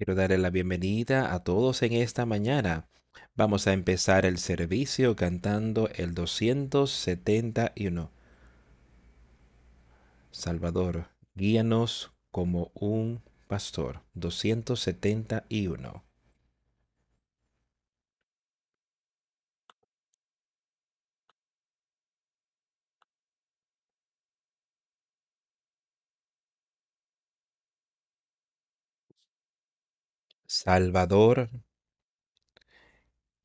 Quiero darle la bienvenida a todos en esta mañana. Vamos a empezar el servicio cantando el 271. Salvador, guíanos como un pastor. 271. Salvador,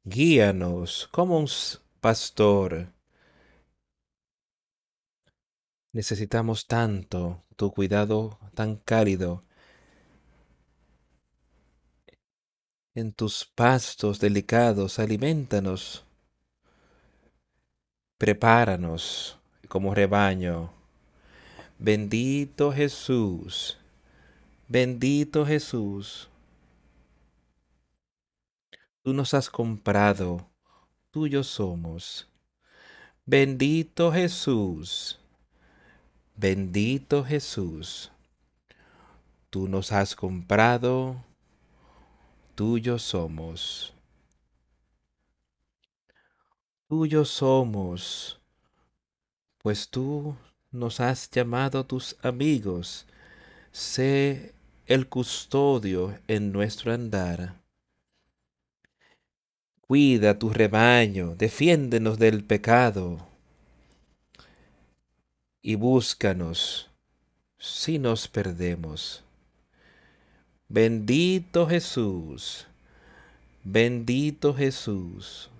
guíanos como un pastor. Necesitamos tanto tu cuidado tan cálido en tus pastos delicados, alimentanos, prepáranos como rebaño. Bendito Jesús, bendito Jesús. Tú nos has comprado, tuyos somos. Bendito Jesús, bendito Jesús. Tú nos has comprado, tuyos somos. Tuyos somos, pues tú nos has llamado tus amigos. Sé el custodio en nuestro andar. Cuida tu rebaño, defiéndenos del pecado y búscanos si nos perdemos. Bendito Jesús, bendito Jesús.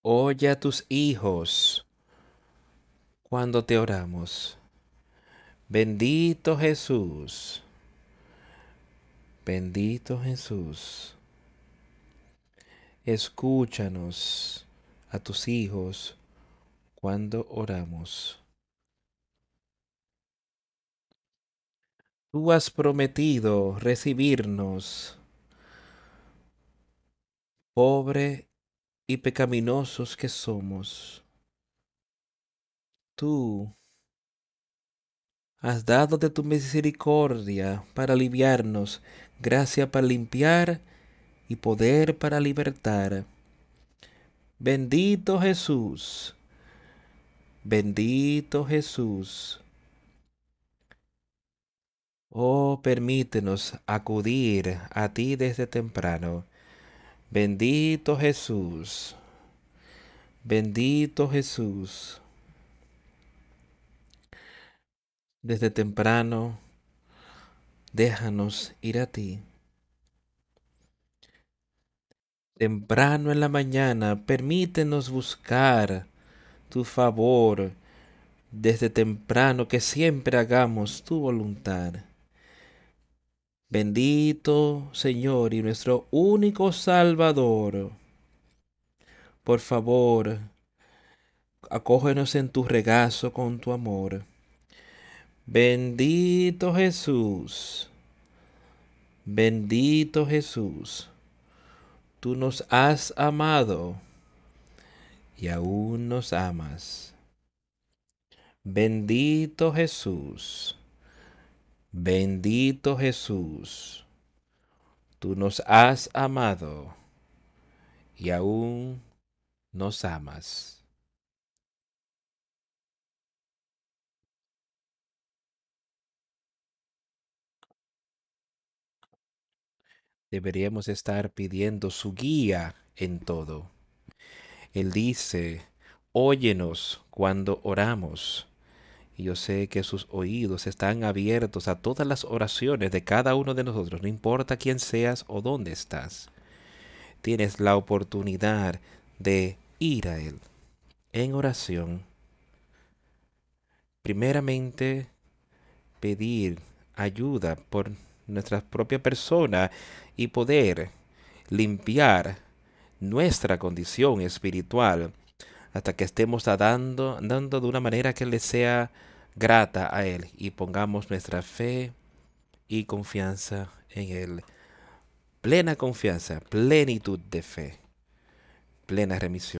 Oye a tus hijos cuando te oramos. Bendito Jesús, bendito Jesús escúchanos a tus hijos cuando oramos. Tú has prometido recibirnos, pobre y pecaminosos que somos. Tú has dado de tu misericordia para aliviarnos, gracia para limpiar y poder para libertar. Bendito Jesús, bendito Jesús. Oh, permítenos acudir a ti desde temprano. Bendito Jesús, bendito Jesús. Desde temprano, déjanos ir a ti. Temprano en la mañana, permítenos buscar tu favor desde temprano, que siempre hagamos tu voluntad. Bendito Señor y nuestro único Salvador, por favor, acógenos en tu regazo con tu amor. Bendito Jesús, bendito Jesús tú nos has amado y aún nos amas. Bendito Jesús, bendito Jesús, tú nos has amado y aún nos amas. Deberíamos estar pidiendo su guía en todo. Él dice, óyenos cuando oramos. Y yo sé que sus oídos están abiertos a todas las oraciones de cada uno de nosotros, no importa quién seas o dónde estás. Tienes la oportunidad de ir a Él en oración. Primeramente, pedir ayuda por nuestra propia persona y poder limpiar nuestra condición espiritual hasta que estemos dando, dando de una manera que le sea grata a Él y pongamos nuestra fe y confianza en Él. Plena confianza, plenitud de fe, plena remisión.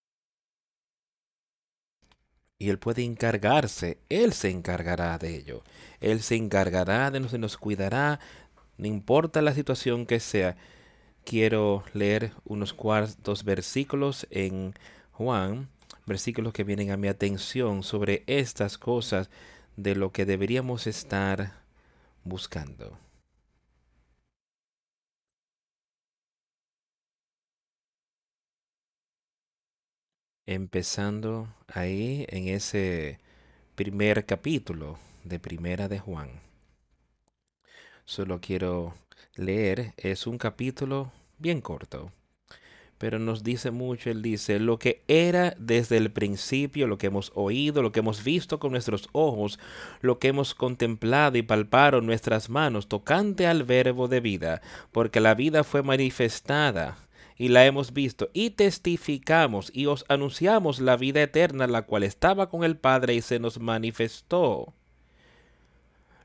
Y Él puede encargarse, Él se encargará de ello. Él se encargará de nosotros, nos cuidará no importa la situación que sea, quiero leer unos cuantos versículos en Juan, versículos que vienen a mi atención sobre estas cosas de lo que deberíamos estar buscando. Empezando ahí en ese primer capítulo de Primera de Juan. Solo quiero leer, es un capítulo bien corto, pero nos dice mucho, él dice, lo que era desde el principio, lo que hemos oído, lo que hemos visto con nuestros ojos, lo que hemos contemplado y palpado nuestras manos, tocante al verbo de vida, porque la vida fue manifestada y la hemos visto, y testificamos y os anunciamos la vida eterna, la cual estaba con el Padre y se nos manifestó.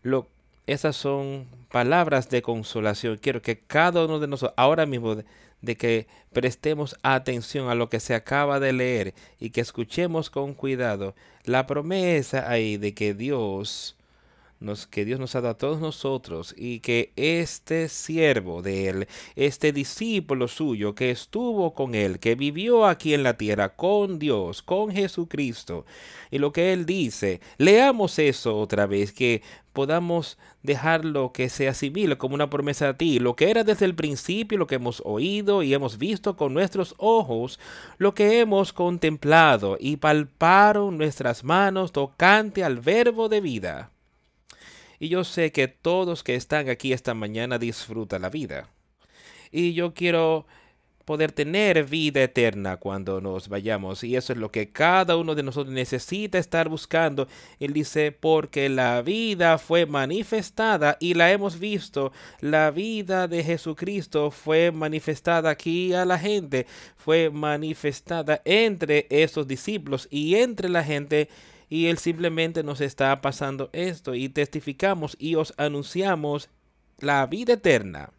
Lo, esas son palabras de consolación. Quiero que cada uno de nosotros, ahora mismo, de, que prestemos atención a lo que se acaba de leer y que escuchemos con cuidado la promesa ahí de que Dios que Dios nos ha dado a todos nosotros y que este siervo de Él, este discípulo suyo que estuvo con Él, que vivió aquí en la tierra con Dios, con Jesucristo, y lo que Él dice, leamos eso otra vez, que podamos dejarlo que se asimile como una promesa a ti, lo que era desde el principio, lo que hemos oído y hemos visto con nuestros ojos, lo que hemos contemplado y palparon nuestras manos tocante al verbo de vida. Y yo sé que todos que están aquí esta mañana disfrutan la vida. Y yo quiero poder tener vida eterna cuando nos vayamos. Y eso es lo que cada uno de nosotros necesita estar buscando. Él dice, porque la vida fue manifestada y la hemos visto. La vida de Jesucristo fue manifestada aquí a la gente. Fue manifestada entre esos discípulos y entre la gente y Él simplemente nos está pasando esto y testificamos y os anunciamos la vida eterna.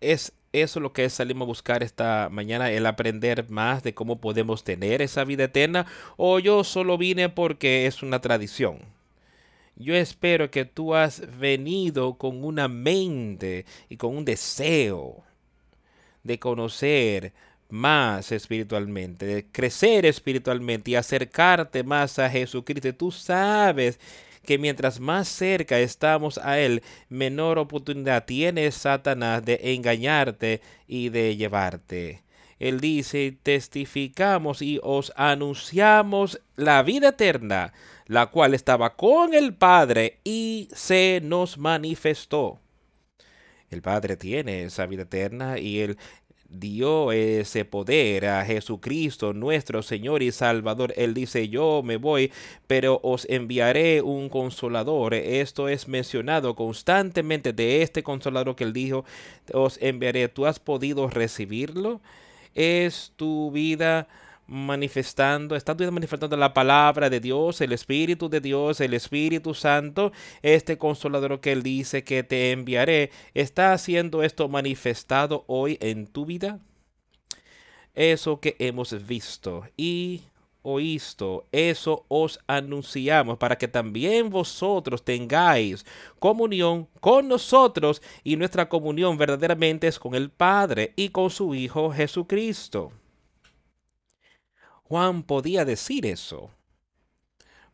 Es eso lo que salimos a buscar esta mañana, el aprender más de cómo podemos tener esa vida eterna, o yo solo vine porque es una tradición. Yo espero que tú has venido con una mente y con un deseo de conocer más espiritualmente, de crecer espiritualmente y acercarte más a Jesucristo. Tú sabes que mientras más cerca estamos a Él, menor oportunidad tiene Satanás de engañarte y de llevarte. Él dice, testificamos y os anunciamos la vida eterna, la cual estaba con el Padre y se nos manifestó. El Padre tiene esa vida eterna y Él dio ese poder a Jesucristo, nuestro Señor y Salvador. Él dice, yo me voy, pero os enviaré un consolador. Esto es mencionado constantemente de este consolador que él dijo, os enviaré. ¿Tú has podido recibirlo? ¿Es tu vida manifestando, está manifestando la palabra de Dios, el Espíritu de Dios, el Espíritu Santo, este consolador que Él dice que te enviaré, ¿está haciendo esto manifestado hoy en tu vida? Eso que hemos visto y oísto, eso os anunciamos para que también vosotros tengáis comunión con nosotros y nuestra comunión verdaderamente es con el Padre y con su Hijo Jesucristo. Juan podía decir eso.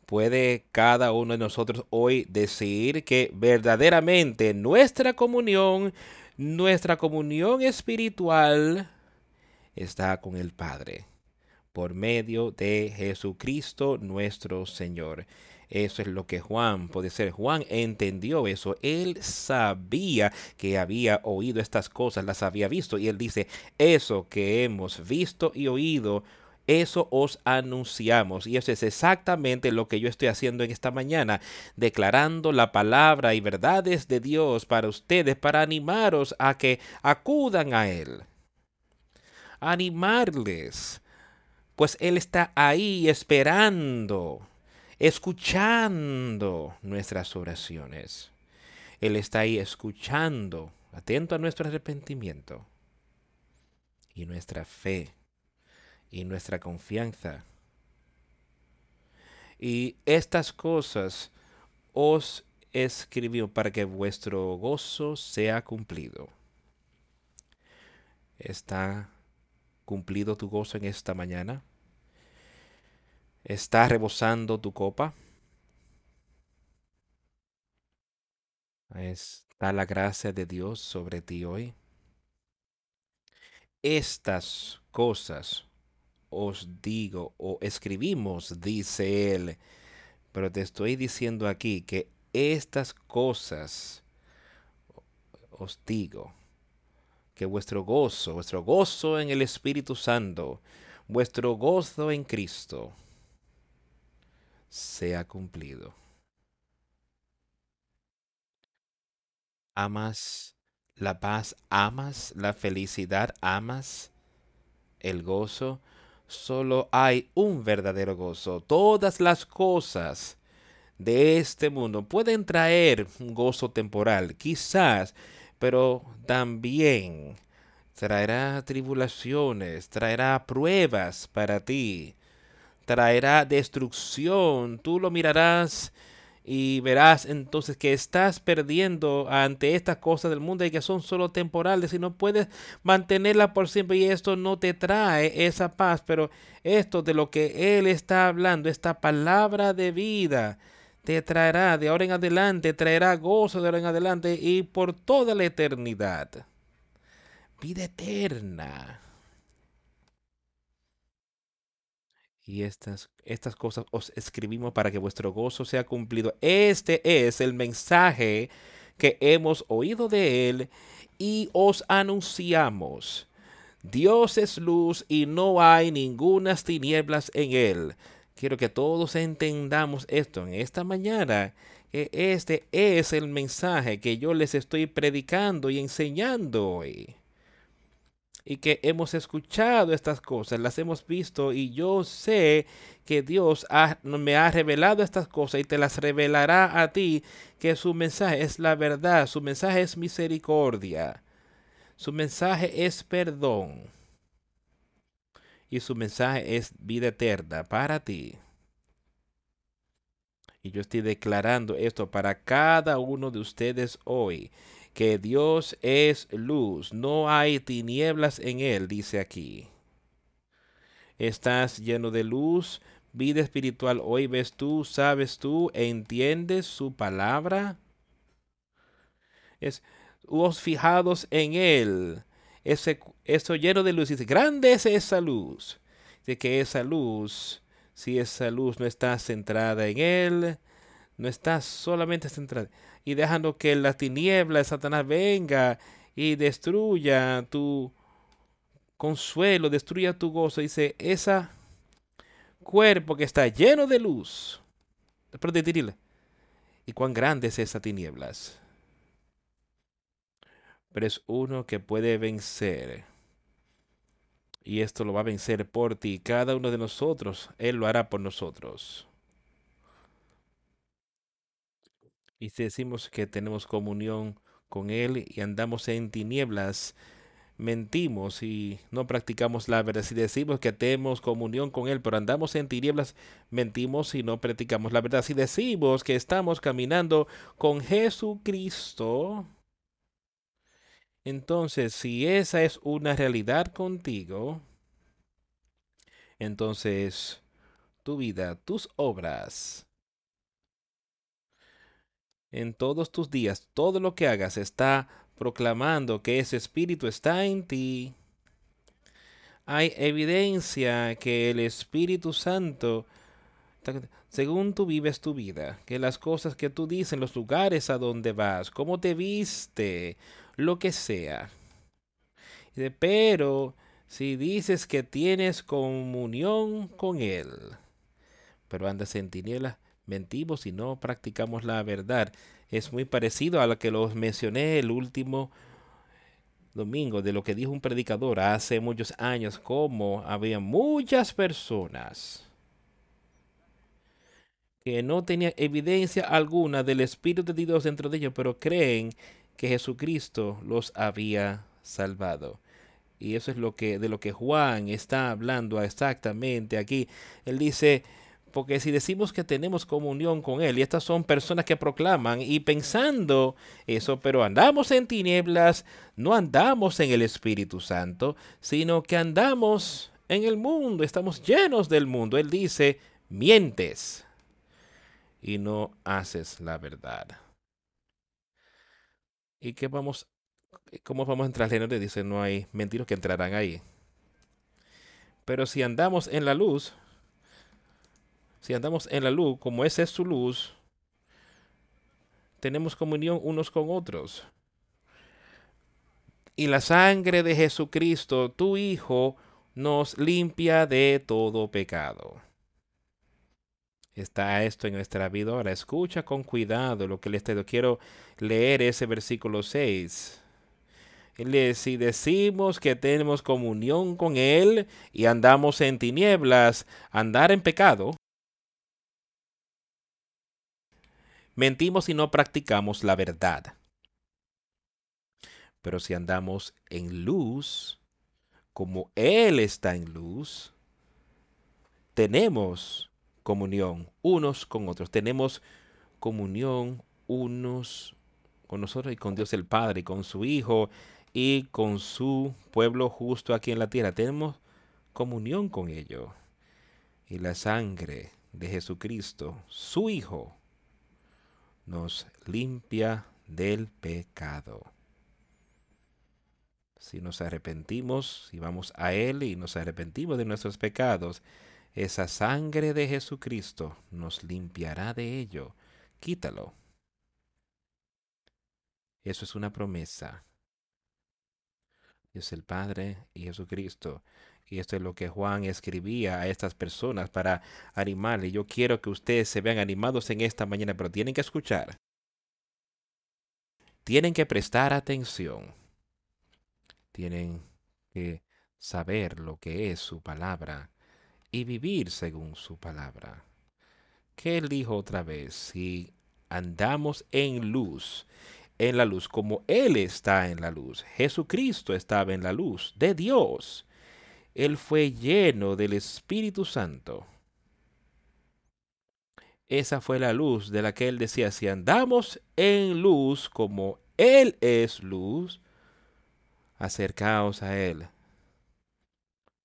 ¿Puede cada uno de nosotros hoy decir que verdaderamente nuestra comunión, nuestra comunión espiritual está con el Padre por medio de Jesucristo nuestro Señor? Eso es lo que Juan puede ser. Juan entendió eso. Él sabía que había oído estas cosas, las había visto. Y él dice, eso que hemos visto y oído, eso os anunciamos. Y eso es exactamente lo que yo estoy haciendo en esta mañana, declarando la palabra y verdades de Dios para ustedes, para animaros a que acudan a Él. Animarles, pues Él está ahí esperando, escuchando nuestras oraciones. Él está ahí escuchando, atento a nuestro arrepentimiento y nuestra fe y nuestra confianza. Y estas cosas os escribió para que vuestro gozo sea cumplido. ¿Está cumplido tu gozo en esta mañana? ¿Está rebosando tu copa? ¿Está la gracia de Dios sobre ti hoy? Estas cosas os digo o escribimos, dice él, pero te estoy diciendo aquí que estas cosas os digo, que vuestro gozo, vuestro gozo en el Espíritu Santo, vuestro gozo en Cristo, sea cumplido. ¿Amas la paz? ¿Amas la felicidad? ¿Amas el gozo? Solo hay un verdadero gozo. Todas las cosas de este mundo pueden traer un gozo temporal, quizás, pero también traerá tribulaciones, traerá pruebas para ti, traerá destrucción. Tú lo mirarás y verás entonces que estás perdiendo ante estas cosas del mundo y que son solo temporales y no puedes mantenerla por siempre y esto no te trae esa paz, pero esto de lo que Él está hablando, esta palabra de vida, te traerá de ahora en adelante, traerá gozo de ahora en adelante y por toda la eternidad. Vida eterna. Y estas, estas cosas os escribimos para que vuestro gozo sea cumplido. Este es el mensaje que hemos oído de Él y os anunciamos. Dios es luz y no hay ningunas tinieblas en Él. Quiero que todos entendamos esto en esta mañana, que este es el mensaje que yo les estoy predicando y enseñando hoy y que hemos escuchado estas cosas, las hemos visto y yo sé que Dios me ha revelado estas cosas y te las revelará a ti, que su mensaje es la verdad, su mensaje es misericordia, su mensaje es perdón y su mensaje es vida eterna para ti. Y yo estoy declarando esto para cada uno de ustedes hoy que Dios es luz, no hay tinieblas en él, dice aquí. Estás lleno de luz, vida espiritual, hoy ves tú, sabes tú, entiendes su palabra. Es, os fijados en él, ese, eso lleno de luz, dice, grande es esa luz. De que esa luz, si esa luz no está centrada en él, no está solamente centrada y dejando que la tiniebla de Satanás venga y destruya tu consuelo, destruya tu gozo. Dice, ese cuerpo que está lleno de luz. Después de ¿y cuán grande es esa tinieblas? Pero es uno que puede vencer. Y esto lo va a vencer por ti. Cada uno de nosotros, Él lo hará por nosotros. Y si decimos que tenemos comunión con Él y andamos en tinieblas, mentimos y no practicamos la verdad. Si decimos que tenemos comunión con Él, pero andamos en tinieblas, mentimos y no practicamos la verdad. Si decimos que estamos caminando con Jesucristo, entonces si esa es una realidad contigo, entonces tu vida, tus obras, en todos tus días, todo lo que hagas está proclamando que ese espíritu está en ti. Hay evidencia que el Espíritu Santo, según tú vives tu vida, que las cosas que tú dices, los lugares a donde vas, cómo te viste, lo que sea. Pero si dices que tienes comunión con Él, pero andas en tinieblas, mentimos y no practicamos la verdad. Es muy parecido a lo que los mencioné el último domingo, de lo que dijo un predicador hace muchos años, como había muchas personas que no tenían evidencia alguna del Espíritu de Dios dentro de ellos, pero creen que Jesucristo los había salvado. Y eso es lo que de lo que Juan está hablando exactamente aquí. Él dice, Porque si decimos que tenemos comunión con Él, y estas son personas que proclaman y pensando eso, pero andamos en tinieblas, no andamos en el Espíritu Santo, sino que andamos en el mundo, estamos llenos del mundo. Él dice, mientes y no haces la verdad. ¿Y qué vamos, cómo vamos a entrar en él? Dice, no hay mentiros que entrarán ahí. Pero si andamos en la luz, si andamos en la luz, como esa es su luz, tenemos comunión unos con otros. Y la sangre de Jesucristo, tu Hijo, nos limpia de todo pecado. Está esto en nuestra vida ahora. Escucha con cuidado lo que le estoy. Quiero leer ese versículo 6. Si decimos que tenemos comunión con Él y andamos en tinieblas, andar en pecado, Mentimos y no practicamos la verdad. Pero si andamos en luz, como Él está en luz, tenemos comunión unos con otros. Tenemos comunión unos con nosotros y con Dios el Padre y con su Hijo y con su pueblo justo aquí en la tierra. Tenemos comunión con ellos. Y la sangre de Jesucristo, su Hijo, nos limpia del pecado. Si nos arrepentimos, si vamos a Él y nos arrepentimos de nuestros pecados, esa sangre de Jesucristo nos limpiará de ello. Quítalo. Eso es una promesa. Dios el Padre y Jesucristo. Y esto es lo que Juan escribía a estas personas para animarle. Yo quiero que ustedes se vean animados en esta mañana, pero tienen que escuchar. Tienen que prestar atención. Tienen que saber lo que es su palabra y vivir según su palabra. ¿Qué él dijo otra vez? Si andamos en luz, en la luz como Él está en la luz, Jesucristo estaba en la luz de Dios él fue lleno del Espíritu Santo. Esa fue la luz de la que él decía, si andamos en luz como Él es luz, acercaos a Él.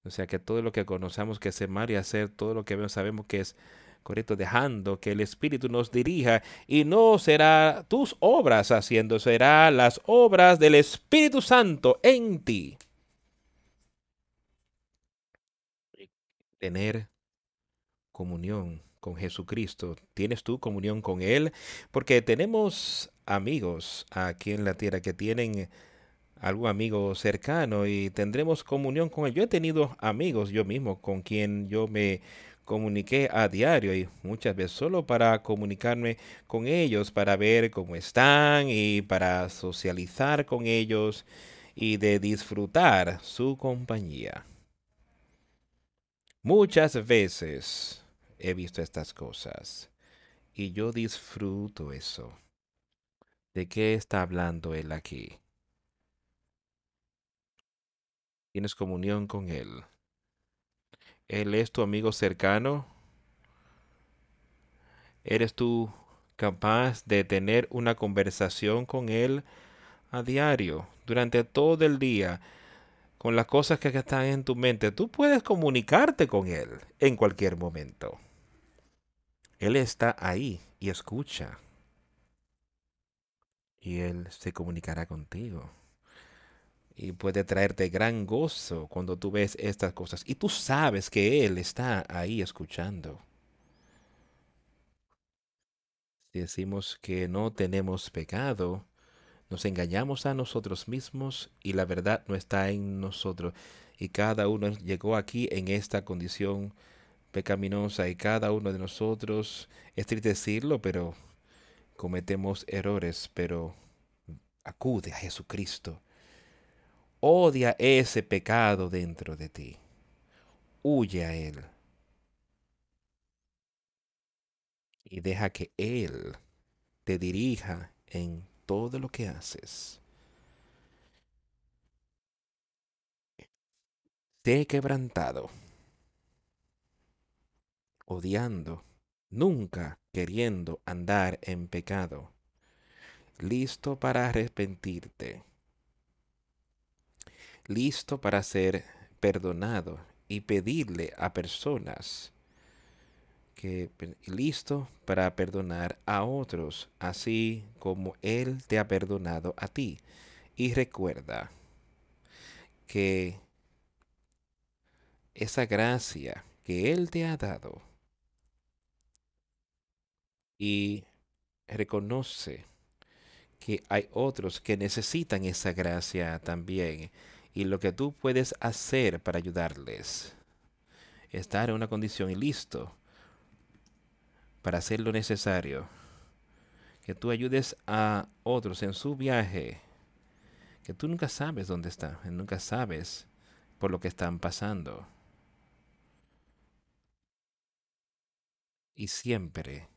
O sea que todo lo que conocemos que es mal y hacer, todo lo que sabemos que es correcto, dejando que el Espíritu nos dirija y no será tus obras haciendo, será las obras del Espíritu Santo en ti. Tener comunión con Jesucristo. ¿Tienes tú comunión con Él? Porque tenemos amigos aquí en la tierra que tienen algún amigo cercano y tendremos comunión con Él. Yo he tenido amigos yo mismo con quien yo me comuniqué a diario y muchas veces solo para comunicarme con ellos, para ver cómo están y para socializar con ellos y de disfrutar su compañía. Muchas veces he visto estas cosas y yo disfruto eso. ¿De qué está hablando él aquí? ¿Tienes comunión con él? ¿Él es tu amigo cercano? ¿Eres tú capaz de tener una conversación con él a diario, durante todo el día? Con las cosas que están en tu mente, tú puedes comunicarte con Él en cualquier momento. Él está ahí y escucha. Y Él se comunicará contigo. Y puede traerte gran gozo cuando tú ves estas cosas. Y tú sabes que Él está ahí escuchando. Si decimos que no tenemos pecado, nos engañamos a nosotros mismos y la verdad no está en nosotros. Y cada uno llegó aquí en esta condición pecaminosa y cada uno de nosotros, es triste decirlo, pero cometemos errores, pero acude a Jesucristo. Odia ese pecado dentro de ti. Huye a Él. Y deja que Él te dirija en todo lo que haces. Te he quebrantado. odiando, nunca queriendo andar en pecado, listo para arrepentirte, listo para ser perdonado y pedirle a personas que listo para perdonar a otros, así como Él te ha perdonado a ti. Y recuerda que esa gracia que Él te ha dado y reconoce que hay otros que necesitan esa gracia también y lo que tú puedes hacer para ayudarles. Estar en una condición y listo para hacer lo necesario. Que tú ayudes a otros en su viaje. Que tú nunca sabes dónde están, nunca sabes por lo que están pasando. Y siempre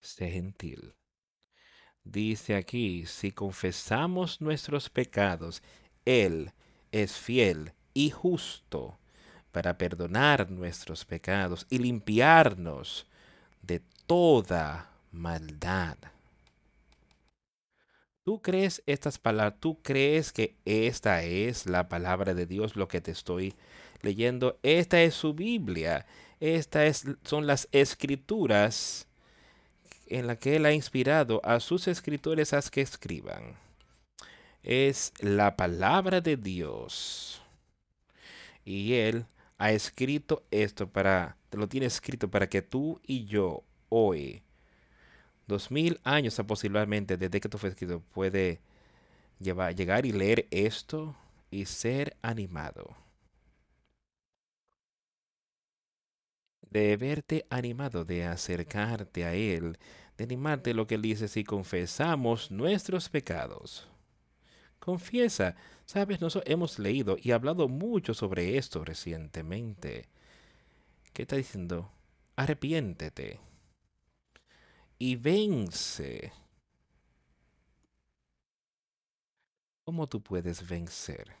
sé gentil. Dice aquí, si confesamos nuestros pecados, Él es fiel y justo para perdonar nuestros pecados y limpiarnos de toda maldad. ¿Tú crees estas palabras? ¿Tú crees que esta es la palabra de Dios, lo que te estoy leyendo? Esta es su Biblia. Estas son las escrituras en la que Él ha inspirado a sus escritores a que escriban. Es la palabra de Dios. Y Él ha escrito esto para, te lo tiene escrito para que tú y yo hoy, dos mil años aproximadamente desde que esto fue escrito, puede llevar, llegar y leer esto y ser animado. de verte animado, de acercarte a Él, de animarte lo que Él dice si confesamos nuestros pecados. Confiesa, sabes, nosotros hemos leído y hablado mucho sobre esto recientemente. ¿Qué está diciendo? Arrepiéntete y vence. ¿Cómo tú puedes vencer?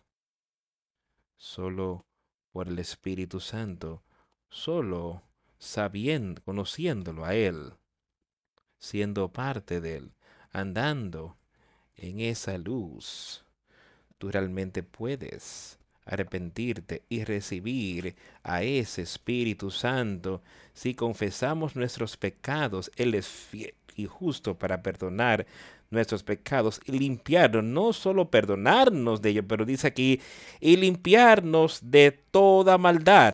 Solo por el Espíritu Santo solo sabiendo, conociéndolo a Él, siendo parte de Él, andando en esa luz, tú realmente puedes arrepentirte y recibir a ese Espíritu Santo. Si confesamos nuestros pecados, Él es fiel y justo para perdonar nuestros pecados y limpiarnos, no solo perdonarnos de ellos, pero dice aquí, y limpiarnos de toda maldad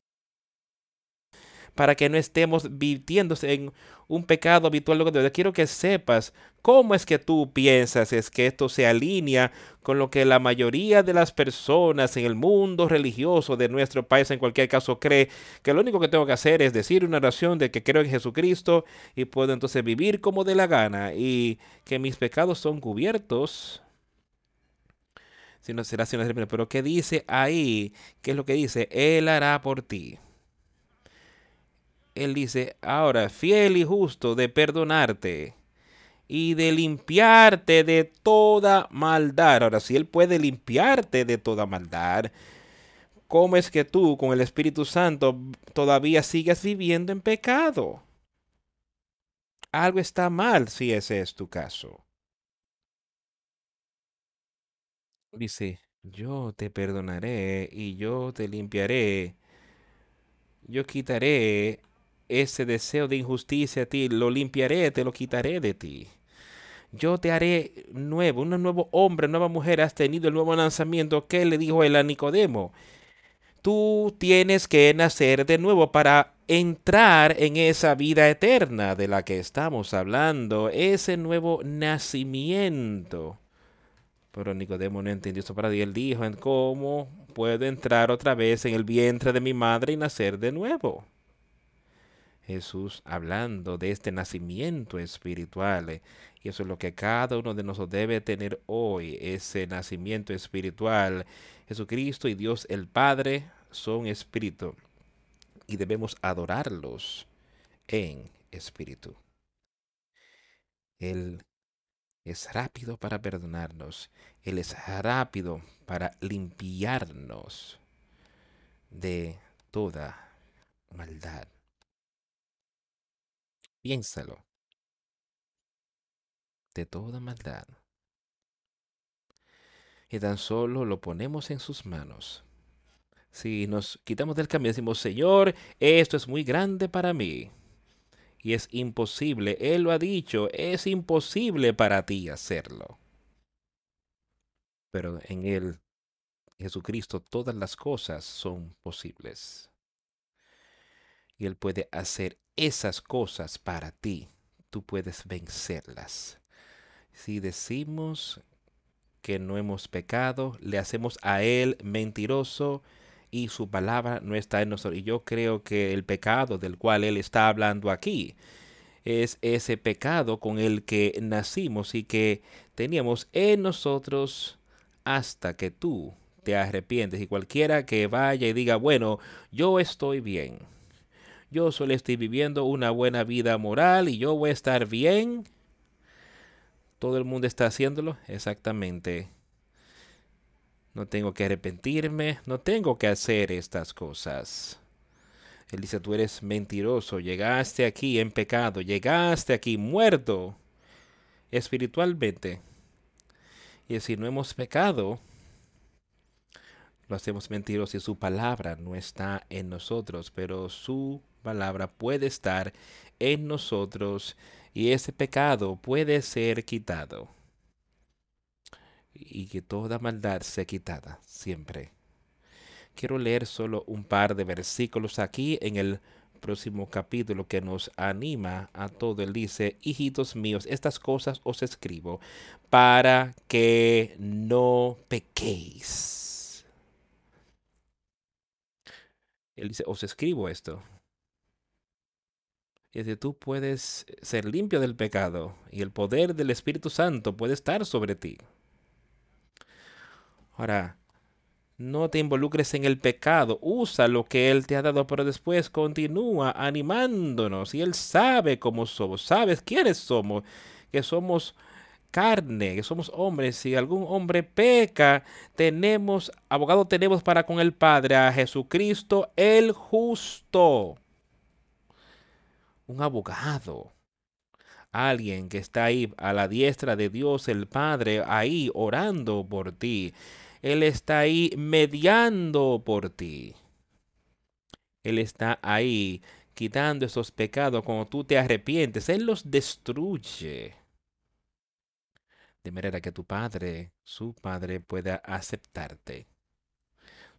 para que no estemos viviéndose en un pecado habitual. Quiero que sepas cómo es que tú piensas es que esto se alinea con lo que la mayoría de las personas en el mundo religioso de nuestro país en cualquier caso cree que lo único que tengo que hacer es decir una oración de que creo en Jesucristo y puedo entonces vivir como de la gana y que mis pecados son cubiertos. Si no será si no pero qué dice ahí qué es lo que dice él hará por ti él dice, ahora, fiel y justo de perdonarte y de limpiarte de toda maldad. Ahora, si Él puede limpiarte de toda maldad, ¿cómo es que tú con el Espíritu Santo todavía sigues viviendo en pecado? Algo está mal si ese es tu caso. Dice, yo te perdonaré y yo te limpiaré. Yo quitaré ese deseo de injusticia a ti, lo limpiaré, te lo quitaré de ti. Yo te haré nuevo, un nuevo hombre, nueva mujer. Has tenido el nuevo lanzamiento. ¿Qué le dijo él a Nicodemo? Tú tienes que nacer de nuevo para entrar en esa vida eterna de la que estamos hablando, ese nuevo nacimiento. Pero Nicodemo no entendió eso para Él dijo, ¿cómo puedo entrar otra vez en el vientre de mi madre y nacer de nuevo? Jesús hablando de este nacimiento espiritual. Eh, y eso es lo que cada uno de nosotros debe tener hoy, ese nacimiento espiritual. Jesucristo y Dios el Padre son espíritu y debemos adorarlos en espíritu. Él es rápido para perdonarnos. Él es rápido para limpiarnos de toda maldad. Piénsalo. De toda maldad. Y tan solo lo ponemos en sus manos. Si nos quitamos del camino decimos, Señor, esto es muy grande para mí. Y es imposible, Él lo ha dicho, es imposible para ti hacerlo. Pero en Él, Jesucristo, todas las cosas son posibles. Y Él puede hacer esas cosas para ti. Tú puedes vencerlas. Si decimos que no hemos pecado, le hacemos a Él mentiroso y su palabra no está en nosotros. Y yo creo que el pecado del cual Él está hablando aquí es ese pecado con el que nacimos y que teníamos en nosotros hasta que tú te arrepientes. Y cualquiera que vaya y diga, bueno, yo estoy bien. Yo solo estoy viviendo una buena vida moral y yo voy a estar bien. Todo el mundo está haciéndolo exactamente no tengo que arrepentirme, no tengo que hacer estas cosas. Él dice, tú eres mentiroso, llegaste aquí en pecado, llegaste aquí muerto espiritualmente. Y si no hemos pecado, lo hacemos mentiroso y su palabra no está en nosotros, pero su palabra puede estar en nosotros y ese pecado puede ser quitado y que toda maldad sea quitada siempre. Quiero leer solo un par de versículos aquí en el próximo capítulo que nos anima a todo. Él dice, hijitos míos, estas cosas os escribo para que no pequéis. Él dice, os escribo esto. Y dice, tú puedes ser limpio del pecado y el poder del Espíritu Santo puede estar sobre ti. Ahora, no te involucres en el pecado, usa lo que Él te ha dado, pero después continúa animándonos. Y Él sabe cómo somos, sabes quiénes somos, que somos carne, que somos hombres. Si algún hombre peca, tenemos, abogado tenemos para con el Padre, a Jesucristo el justo. Un abogado. Alguien que está ahí a la diestra de Dios el Padre, ahí orando por ti él está ahí mediando por ti. Él está ahí quitando esos pecados cuando tú te arrepientes. Él los destruye. De manera que tu Padre, su Padre, pueda aceptarte.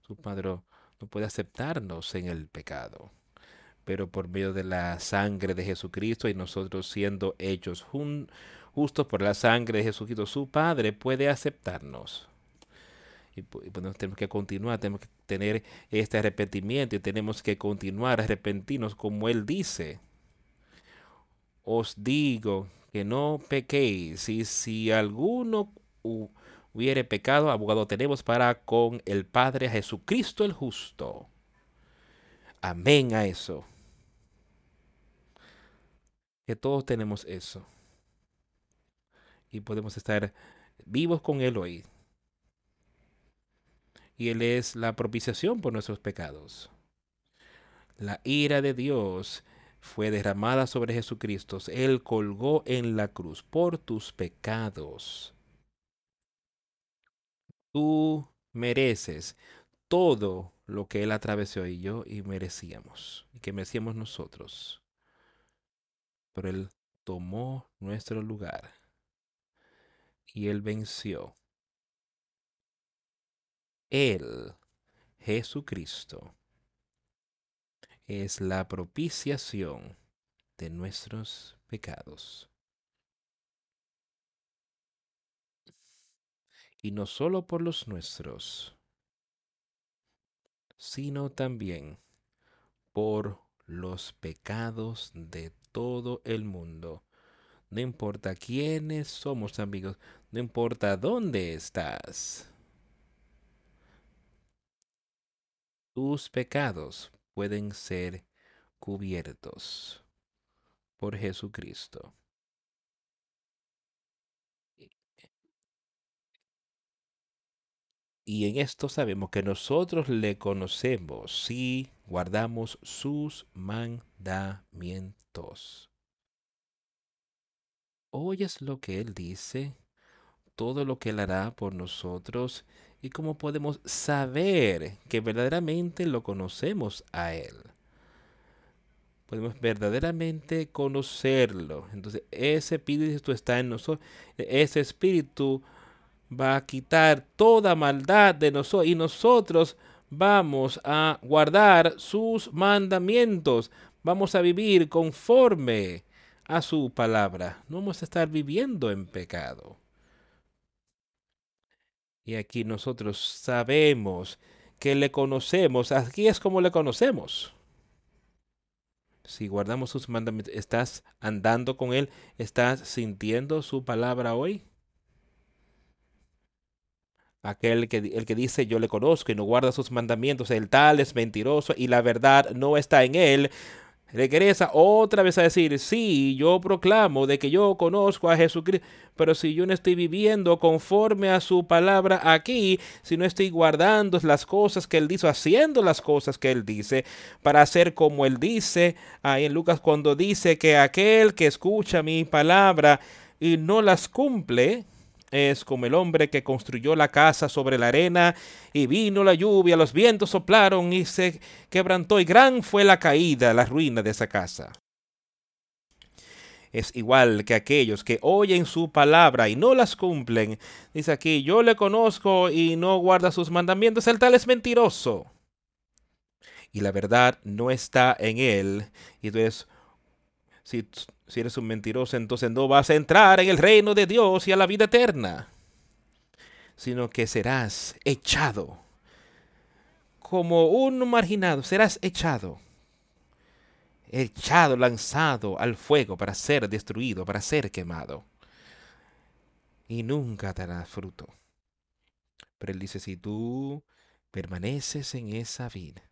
Su Padre no puede aceptarnos en el pecado. Pero por medio de la sangre de Jesucristo y nosotros siendo hechos justos por la sangre de Jesucristo, su Padre puede aceptarnos y, pues tenemos que continuar, tenemos que tener este arrepentimiento y tenemos que continuar a arrepentirnos como Él dice. Os digo que no pequéis y si alguno hubiere pecado, abogado tenemos para con el Padre Jesucristo el justo. Amén a eso. Que todos tenemos eso. Y podemos estar vivos con Él hoy y Él es la propiciación por nuestros pecados. La ira de Dios fue derramada sobre Jesucristo. Él colgó en la cruz por tus pecados. Tú mereces todo lo que Él atravesó y yo y merecíamos, y que merecíamos nosotros. Pero Él tomó nuestro lugar y Él venció él, Jesucristo, es la propiciación de nuestros pecados. Y no solo por los nuestros, sino también por los pecados de todo el mundo. No importa quiénes somos amigos, no importa dónde estás. tus pecados pueden ser cubiertos por Jesucristo. Y en esto sabemos que nosotros le conocemos si guardamos sus mandamientos. ¿Oyes lo que Él dice? Todo lo que Él hará por nosotros y cómo podemos saber que verdaderamente lo conocemos a Él. Podemos verdaderamente conocerlo. Entonces, ese espíritu está en nosotros. Ese espíritu va a quitar toda maldad de nosotros y nosotros vamos a guardar sus mandamientos. Vamos a vivir conforme a su palabra. No vamos a estar viviendo en pecado. Y aquí nosotros sabemos que le conocemos. Aquí es como le conocemos. Si guardamos sus mandamientos, ¿estás andando con Él? ¿Estás sintiendo su palabra hoy? Aquel que, el que dice yo le conozco y no guarda sus mandamientos, el tal es mentiroso y la verdad no está en él. Regresa otra vez a decir, sí, yo proclamo de que yo conozco a Jesucristo, pero si yo no estoy viviendo conforme a su palabra aquí, si no estoy guardando las cosas que él dice, haciendo las cosas que él dice, para hacer como él dice, ahí en Lucas cuando dice que aquel que escucha mi palabra y no las cumple, es como el hombre que construyó la casa sobre la arena y vino la lluvia, los vientos soplaron y se quebrantó y gran fue la caída, la ruina de esa casa. Es igual que aquellos que oyen su palabra y no las cumplen. Dice aquí, yo le conozco y no guarda sus mandamientos, el tal es mentiroso. Y la verdad no está en él. Y entonces si, si eres un mentiroso, entonces no vas a entrar en el reino de Dios y a la vida eterna, sino que serás echado. Como un marginado, serás echado. Echado, lanzado al fuego para ser destruido, para ser quemado. Y nunca darás fruto. Pero él dice, si tú permaneces en esa vida,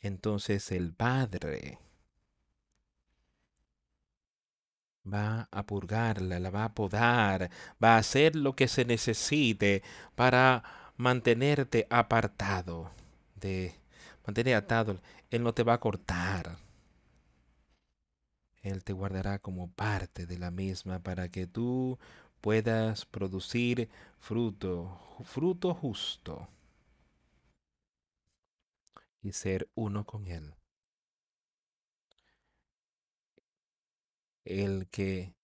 entonces el Padre va a purgarla, la va a podar, va a hacer lo que se necesite para mantenerte apartado de mantener atado. Él no te va a cortar. Él te guardará como parte de la misma para que tú puedas producir fruto, fruto justo y ser uno con Él. El que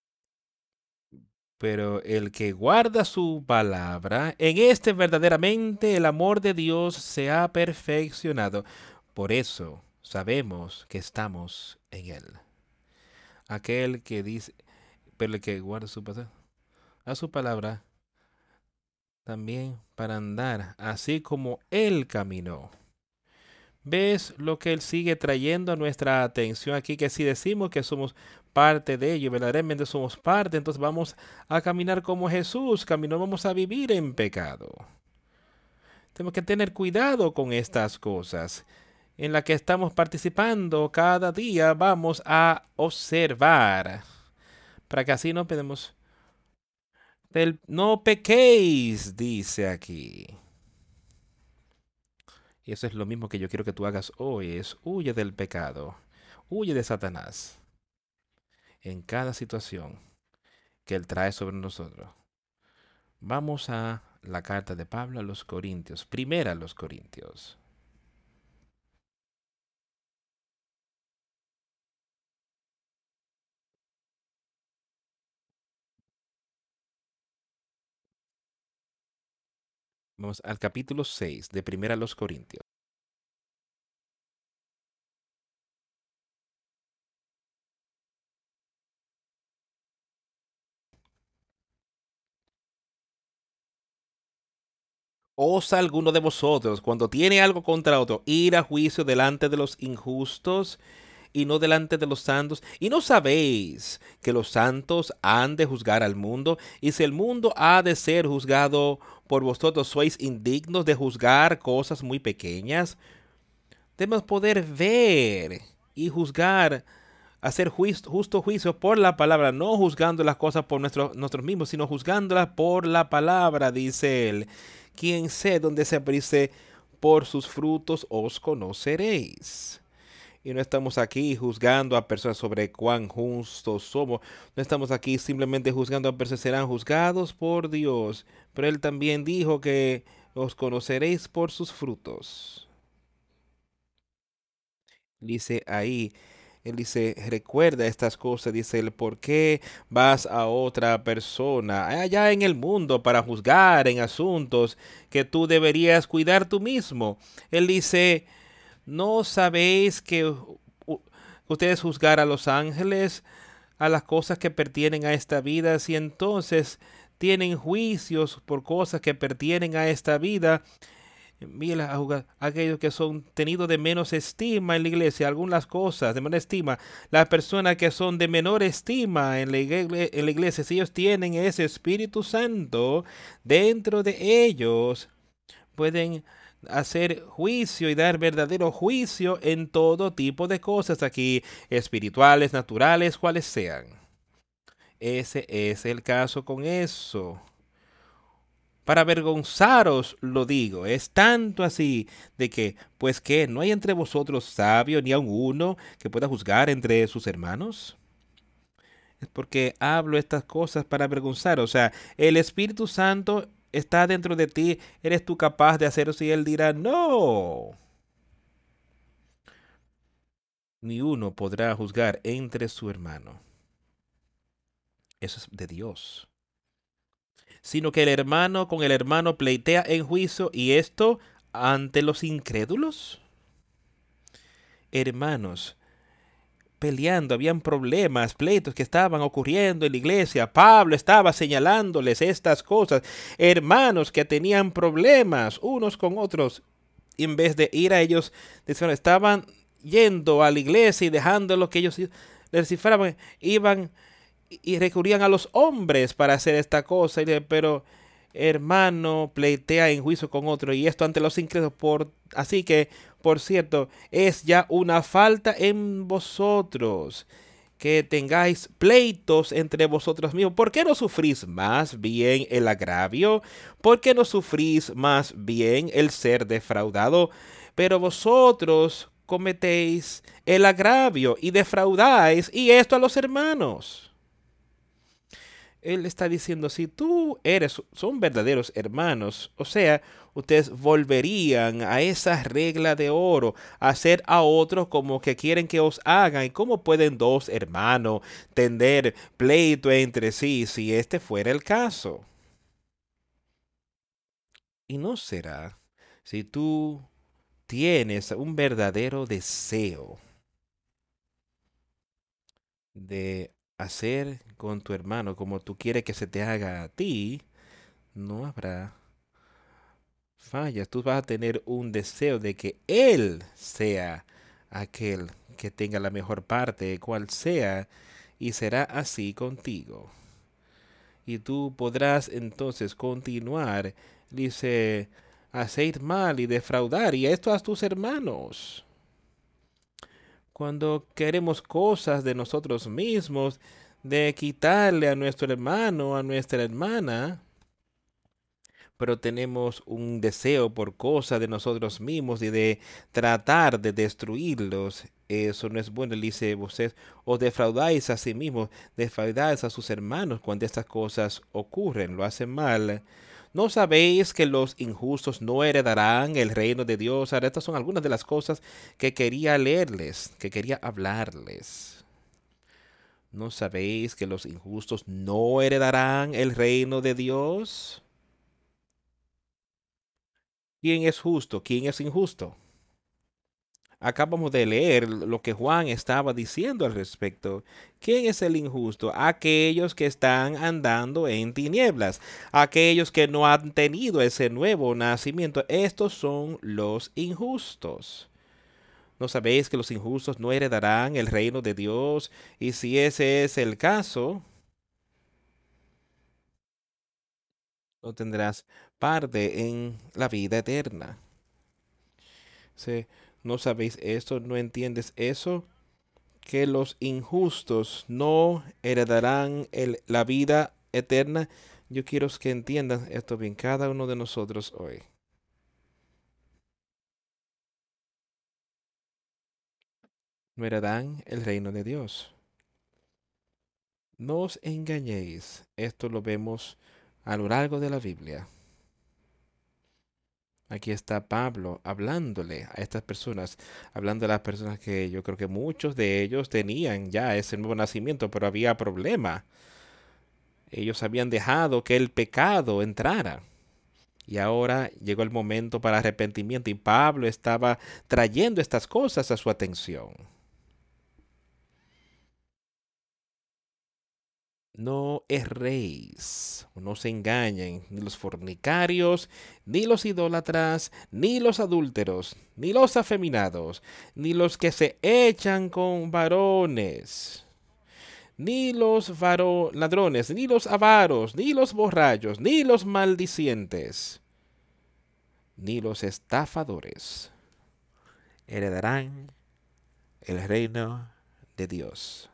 pero el que guarda su palabra, en este verdaderamente el amor de Dios se ha perfeccionado. Por eso sabemos que estamos en él. Aquel que dice, pero el que guarda su palabra, a su palabra, también para andar así como él caminó ¿Ves lo que Él sigue trayendo a nuestra atención aquí? Que si decimos que somos parte de ello, verdaderamente somos parte, entonces vamos a caminar como Jesús caminó, vamos a vivir en pecado. Tenemos que tener cuidado con estas cosas en las que estamos participando cada día. Vamos a observar para que así no podemos... No pequéis, dice aquí. Y eso es lo mismo que yo quiero que tú hagas hoy, es huye del pecado, huye de Satanás en cada situación que Él trae sobre nosotros. Vamos a la carta de Pablo a los Corintios, primera a los Corintios. Vamos al capítulo 6 de Primera a los Corintios. ¿Osa alguno de vosotros, cuando tiene algo contra otro, ir a juicio delante de los injustos y no delante de los santos? ¿Y no sabéis que los santos han de juzgar al mundo? Y si el mundo ha de ser juzgado por vosotros, ¿sois indignos de juzgar cosas muy pequeñas? Debemos poder ver y juzgar hacer justo juicio por la palabra, no juzgando las cosas por nosotros mismos, sino juzgándolas por la palabra, dice él. Quien sé dónde se abriste por sus frutos os conoceréis. Y no estamos aquí juzgando a personas sobre cuán justos somos. No estamos aquí simplemente juzgando a personas. Serán juzgados por Dios. Pero Él también dijo que os conoceréis por sus frutos. Dice ahí, Él dice, recuerda estas cosas, dice él, ¿por qué vas a otra persona allá en el mundo para juzgar en asuntos que tú deberías cuidar tú mismo? Él dice, ¿No sabéis que ustedes juzgar a los ángeles, a las cosas que pertienen a esta vida, si entonces tienen juicios por cosas que pertienen a esta vida? Mira, aquellos que son tenidos de menos estima en la iglesia, algunas cosas de menor estima, las personas que son de menor estima en la, iglesia, en la iglesia, si ellos tienen ese Espíritu Santo dentro de ellos, pueden hacer juicio y dar verdadero juicio en todo tipo de cosas aquí, espirituales, naturales, cuales sean. Ese es el caso con eso. Para avergonzaros lo digo, es tanto así de que, pues que no hay entre vosotros sabio ni aun uno que pueda juzgar entre sus hermanos. Es porque hablo estas cosas para avergonzar. O sea, el Espíritu Santo está dentro de ti, ¿eres tú capaz de hacerlo? Y él dirá, no. Ni uno podrá juzgar entre su hermano. Eso es de Dios. Sino que el hermano con el hermano pleitea en juicio y esto ante los incrédulos. Hermanos, peleando, habían problemas, pleitos que estaban ocurriendo en la iglesia. Pablo estaba señalándoles estas cosas. Hermanos que tenían problemas unos con otros. En vez de ir a ellos, estaban yendo a la iglesia y dejando lo que ellos les cifraban, iban y recurrían a los hombres para hacer esta cosa. Pero hermano pleitea en juicio con otro y esto ante los incrédulos. Por, así que por cierto, es ya una falta en vosotros que tengáis pleitos entre vosotros mismos. ¿Por qué no sufrís más bien el agravio? ¿Por qué no sufrís más bien el ser defraudado? Pero vosotros cometéis el agravio y defraudáis, y esto a los hermanos él está diciendo, si tú eres, son verdaderos hermanos, o sea, ustedes volverían a esa regla de oro, hacer a otros como que quieren que os hagan. ¿Y cómo pueden dos hermanos tender pleito entre sí si este fuera el caso? Y no será si tú tienes un verdadero deseo de hacer con tu hermano como tú quieres que se te haga a ti, no habrá fallas. Tú vas a tener un deseo de que Él sea aquel que tenga la mejor parte, cual sea, y será así contigo. Y tú podrás entonces continuar, dice, hacer mal y defraudar, y esto a tus hermanos cuando queremos cosas de nosotros mismos, de quitarle a nuestro hermano, a nuestra hermana, pero tenemos un deseo por cosas de nosotros mismos y de tratar de destruirlos. Eso no es bueno, dice usted, os defraudáis a sí mismos, defraudáis a sus hermanos cuando estas cosas ocurren, lo hacen mal. ¿No sabéis que los injustos no heredarán el reino de Dios? Estas son algunas de las cosas que quería leerles, que quería hablarles. ¿No sabéis que los injustos no heredarán el reino de Dios? ¿Quién es justo? ¿Quién es injusto? Acabamos de leer lo que Juan estaba diciendo al respecto. ¿Quién es el injusto? Aquellos que están andando en tinieblas, aquellos que no han tenido ese nuevo nacimiento. Estos son los injustos. ¿No sabéis que los injustos no heredarán el reino de Dios? Y si ese es el caso, no tendrás parte en la vida eterna. Sí no sabéis esto, no entiendes eso, que los injustos no heredarán el- la vida eterna. Yo quiero que entiendan esto bien, cada uno de nosotros hoy. No heredarán el reino de Dios. No os engañéis. Esto lo vemos a lo largo de la Biblia. Aquí está Pablo hablándole a estas personas, hablando de las personas que yo creo que muchos de ellos tenían ya ese nuevo nacimiento, pero había problema. Ellos habían dejado que el pecado entrara. Y ahora llegó el momento para arrepentimiento y Pablo estaba trayendo estas cosas a su atención. No erréis, no se engañen, ni los fornicarios, ni los idólatras, ni los adúlteros, ni los afeminados, ni los que se echan con varones, ni los varo- ladrones, ni los avaros, ni los borrachos, ni los maldicientes, ni los estafadores heredarán el reino de Dios.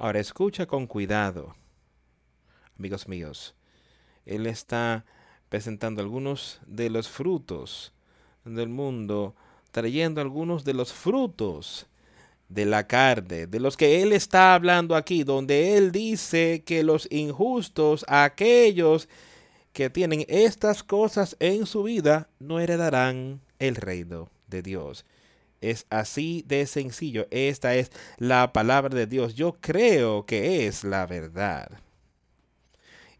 Ahora escucha con cuidado, amigos míos. Él está presentando algunos de los frutos del mundo, trayendo algunos de los frutos de la carne, de los que él está hablando aquí, donde él dice que los injustos, aquellos que tienen estas cosas en su vida, no heredarán el reino de Dios. Es así de sencillo. Esta es la palabra de Dios. Yo creo que es la verdad.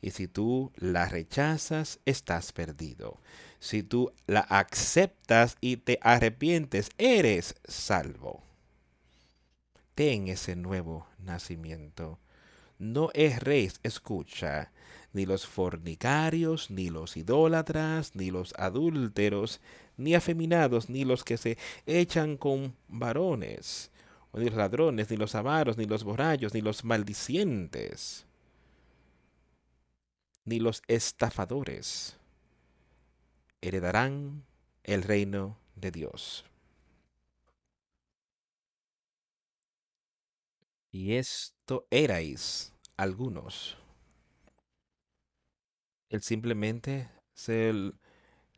Y si tú la rechazas, estás perdido. Si tú la aceptas y te arrepientes, eres salvo. Ten ese nuevo nacimiento. No erréis, escucha, ni los fornicarios, ni los idólatras, ni los adúlteros, ni afeminados, ni los que se echan con varones, ni los ladrones, ni los avaros, ni los borrachos, ni los maldicientes, ni los estafadores heredarán el reino de Dios. Y esto erais algunos. Él simplemente se,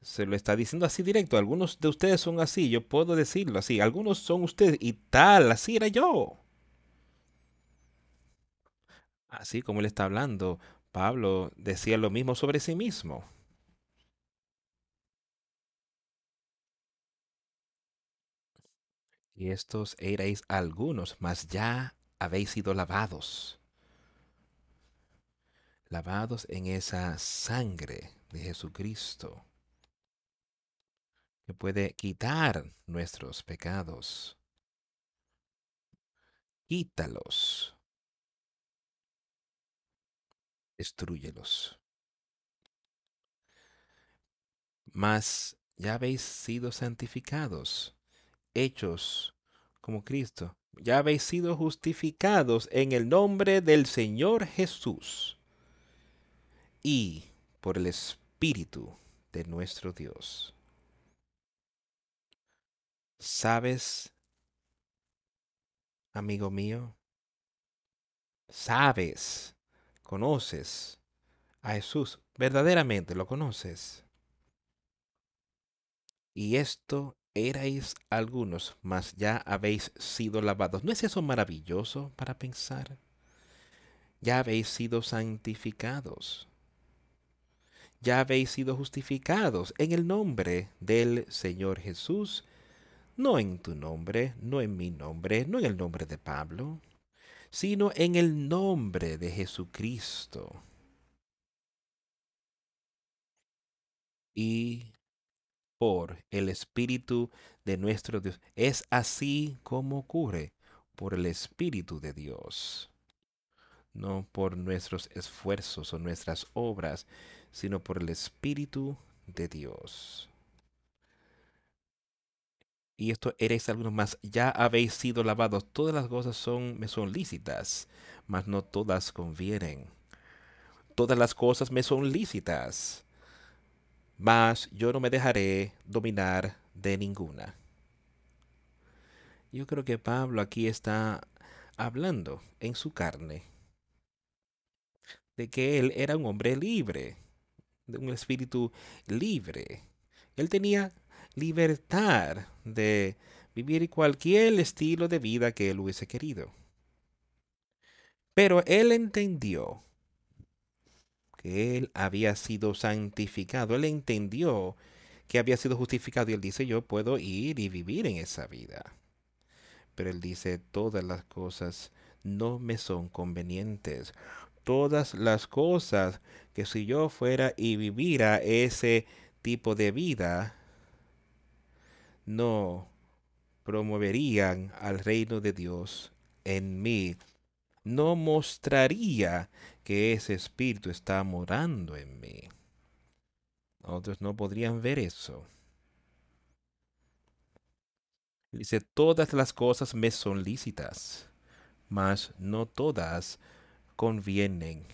se lo está diciendo así directo. Algunos de ustedes son así, yo puedo decirlo así. Algunos son ustedes y tal, así era yo. Así como él está hablando, Pablo decía lo mismo sobre sí mismo. Y estos erais algunos, mas ya habéis sido lavados. Lavados en esa sangre de Jesucristo que puede quitar nuestros pecados. Quítalos, destruyelos. Mas ya habéis sido santificados, hechos como Cristo. Ya habéis sido justificados en el nombre del Señor Jesús y por el Espíritu de nuestro Dios. ¿Sabes, amigo mío? ¿Sabes? ¿Conoces a Jesús? ¿Verdaderamente lo conoces? Y esto erais algunos, mas ya habéis sido lavados. ¿No es eso maravilloso para pensar? Ya habéis sido santificados. Ya habéis sido justificados en el nombre del Señor Jesús. No en tu nombre, no en mi nombre, no en el nombre de Pablo, sino en el nombre de Jesucristo. Y por el Espíritu de nuestro Dios. Es así como ocurre por el Espíritu de Dios. No por nuestros esfuerzos o nuestras obras, sino por el Espíritu de Dios. Y esto eréis algunos más, ya habéis sido lavados. Todas las cosas son, me son lícitas, mas no todas convienen. Todas las cosas me son lícitas, mas yo no me dejaré dominar de ninguna. Yo creo que Pablo aquí está hablando en su carne de que él era un hombre libre, de un espíritu libre. Él tenía libertad de vivir cualquier estilo de vida que él hubiese querido. Pero él entendió que él había sido santificado. Él entendió que había sido justificado y él dice, yo puedo ir y vivir en esa vida. Pero él dice, todas las cosas no me son convenientes. Todas las cosas que si yo fuera y viviera ese tipo de vida, no promoverían al reino de Dios en mí. No mostraría que ese espíritu está morando en mí. Otros no podrían ver eso. Dice, todas las cosas me son lícitas, mas no todas convienen.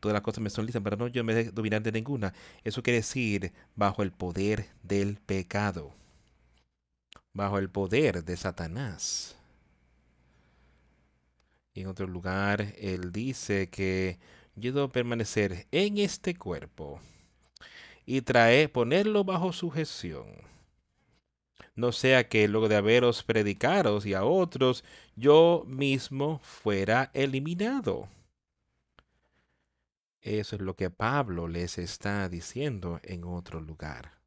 Todas las cosas me son lícitas, pero no yo me dominar de ninguna. Eso quiere decir bajo el poder del pecado, bajo el poder de Satanás. En otro lugar, él dice que yo debo permanecer en este cuerpo y traer, ponerlo bajo sujeción no sea que luego de haberos predicaros y a otros, yo mismo fuera eliminado. Eso es lo que Pablo les está diciendo en otro lugar.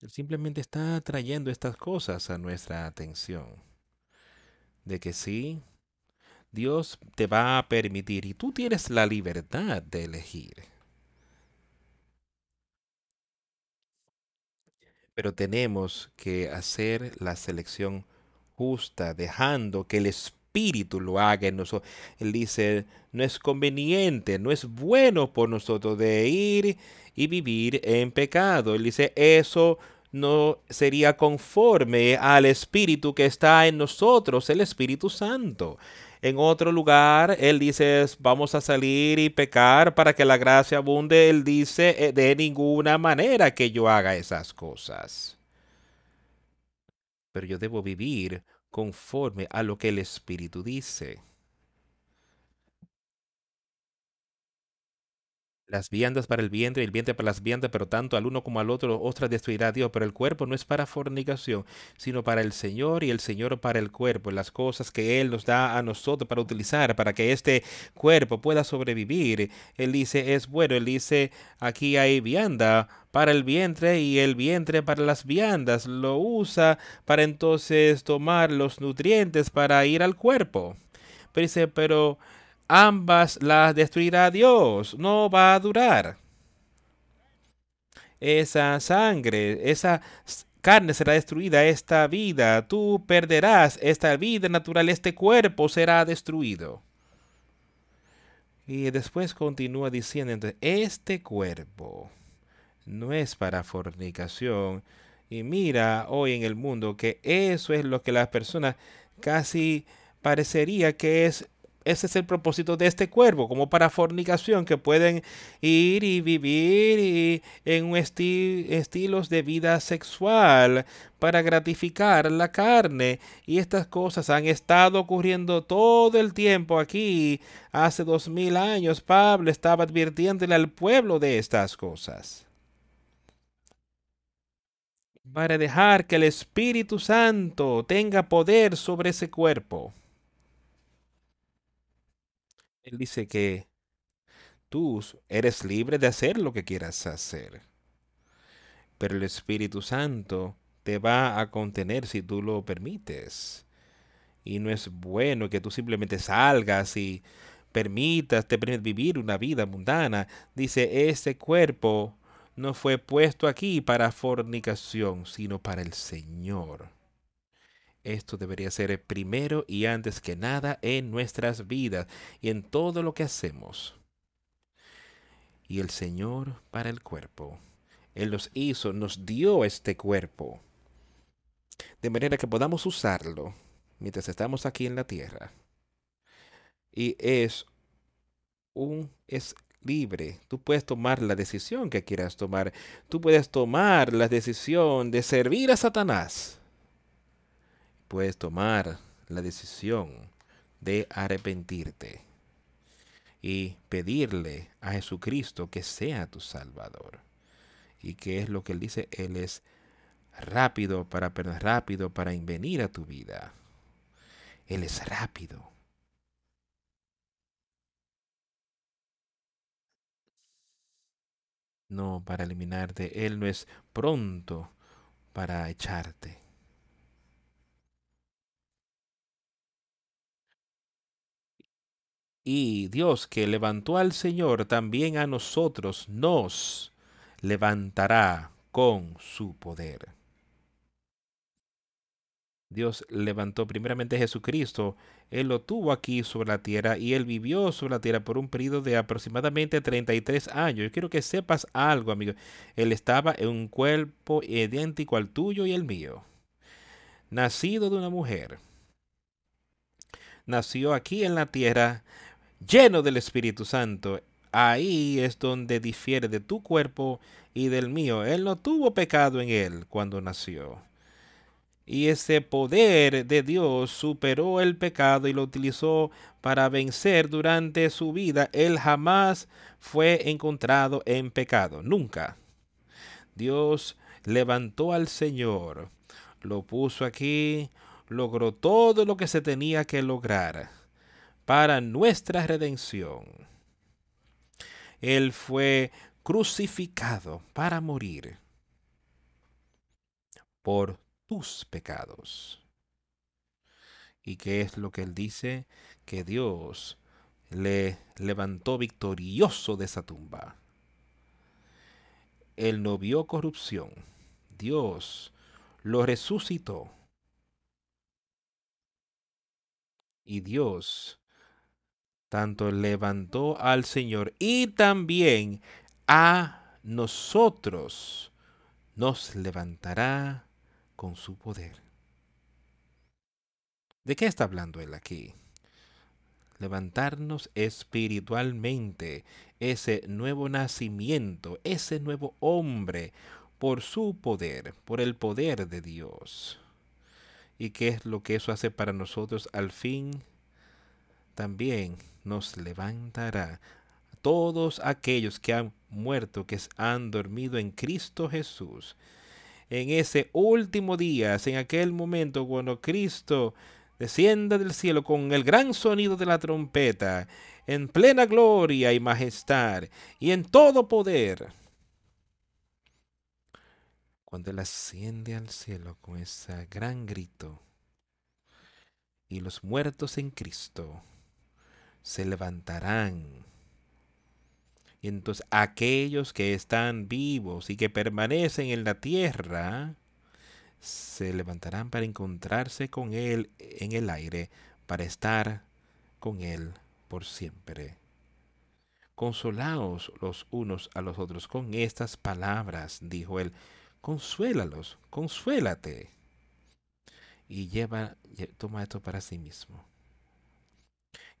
Él simplemente está trayendo estas cosas a nuestra atención. De que sí, Dios te va a permitir y tú tienes la libertad de elegir. Pero tenemos que hacer la selección justa, dejando que el Espíritu lo haga en nosotros. Él dice, no es conveniente, no es bueno por nosotros de ir y vivir en pecado. Él dice, eso no sería conforme al Espíritu que está en nosotros, el Espíritu Santo. En otro lugar, él dice, vamos a salir y pecar para que la gracia abunde. Él dice, eh, de ninguna manera que yo haga esas cosas. Pero yo debo vivir conforme a lo que el Espíritu dice. Las viandas para el vientre y el vientre para las viandas, pero tanto al uno como al otro, otra destruirá Dios. Pero el cuerpo no es para fornicación, sino para el Señor y el Señor para el cuerpo, las cosas que Él nos da a nosotros para utilizar, para que este cuerpo pueda sobrevivir. Él dice, es bueno, Él dice, aquí hay vianda para el vientre y el vientre para las viandas. Lo usa para entonces tomar los nutrientes para ir al cuerpo. Pero dice, pero ambas las destruirá Dios, no va a durar. Esa sangre, esa carne será destruida, esta vida, tú perderás esta vida natural, este cuerpo será destruido. Y después continúa diciendo, este cuerpo no es para fornicación. Y mira hoy en el mundo que eso es lo que las personas casi parecería que es ese es el propósito de este cuervo, como para fornicación, que pueden ir y vivir en un estilos de vida sexual para gratificar la carne. Y estas cosas han estado ocurriendo todo el tiempo aquí. Hace dos mil años Pablo estaba advirtiéndole al pueblo de estas cosas para dejar que el Espíritu Santo tenga poder sobre ese cuerpo. Él dice que tú eres libre de hacer lo que quieras hacer. Pero el Espíritu Santo te va a contener si tú lo permites. Y no es bueno que tú simplemente salgas y permitas, te permitas vivir una vida mundana. Dice, ese cuerpo no fue puesto aquí para fornicación, sino para el Señor. Esto debería ser primero y antes que nada en nuestras vidas y en todo lo que hacemos. Y el Señor para el cuerpo. Él nos hizo, nos dio este cuerpo. De manera que podamos usarlo mientras estamos aquí en la tierra. Y es un es libre. Tú puedes tomar la decisión que quieras tomar. Tú puedes tomar la decisión de servir a Satanás. Puedes tomar la decisión de arrepentirte y pedirle a Jesucristo que sea tu Salvador. ¿Y qué es lo que él dice? Él es rápido para rápido para venir a tu vida. Él es rápido. No para eliminarte. Él no es pronto para echarte. Y Dios que levantó al Señor, también a nosotros nos levantará con su poder. Dios levantó primeramente a Jesucristo. Él lo tuvo aquí sobre la tierra y él vivió sobre la tierra por un periodo de aproximadamente 33 años. Yo quiero que sepas algo, amigo. Él estaba en un cuerpo idéntico al tuyo y el mío. Nacido de una mujer. Nació aquí en la tierra lleno del Espíritu Santo. Ahí es donde difiere de tu cuerpo y del mío. Él no tuvo pecado en él cuando nació. Y ese poder de Dios superó el pecado y lo utilizó para vencer durante su vida. Él jamás fue encontrado en pecado, nunca. Dios levantó al Señor, lo puso aquí, logró todo lo que se tenía que lograr para nuestra redención. Él fue crucificado para morir por tus pecados. ¿Y qué es lo que él dice? Que Dios le levantó victorioso de esa tumba. Él no vio corrupción. Dios lo resucitó. Y Dios tanto levantó al Señor y también a nosotros nos levantará con su poder. ¿De qué está hablando él aquí? Levantarnos espiritualmente, ese nuevo nacimiento, ese nuevo hombre, por su poder, por el poder de Dios. ¿Y qué es lo que eso hace para nosotros al fin? También nos levantará todos aquellos que han muerto, que han dormido en Cristo Jesús. En ese último día, en aquel momento cuando Cristo descienda del cielo con el gran sonido de la trompeta, en plena gloria y majestad y en todo poder. Cuando Él asciende al cielo con ese gran grito y los muertos en Cristo se levantarán. Y entonces aquellos que están vivos y que permanecen en la tierra, se levantarán para encontrarse con Él en el aire, para estar con Él por siempre. Consolaos los unos a los otros con estas palabras, dijo Él. Consuélalos, consuélate. Y lleva, toma esto para sí mismo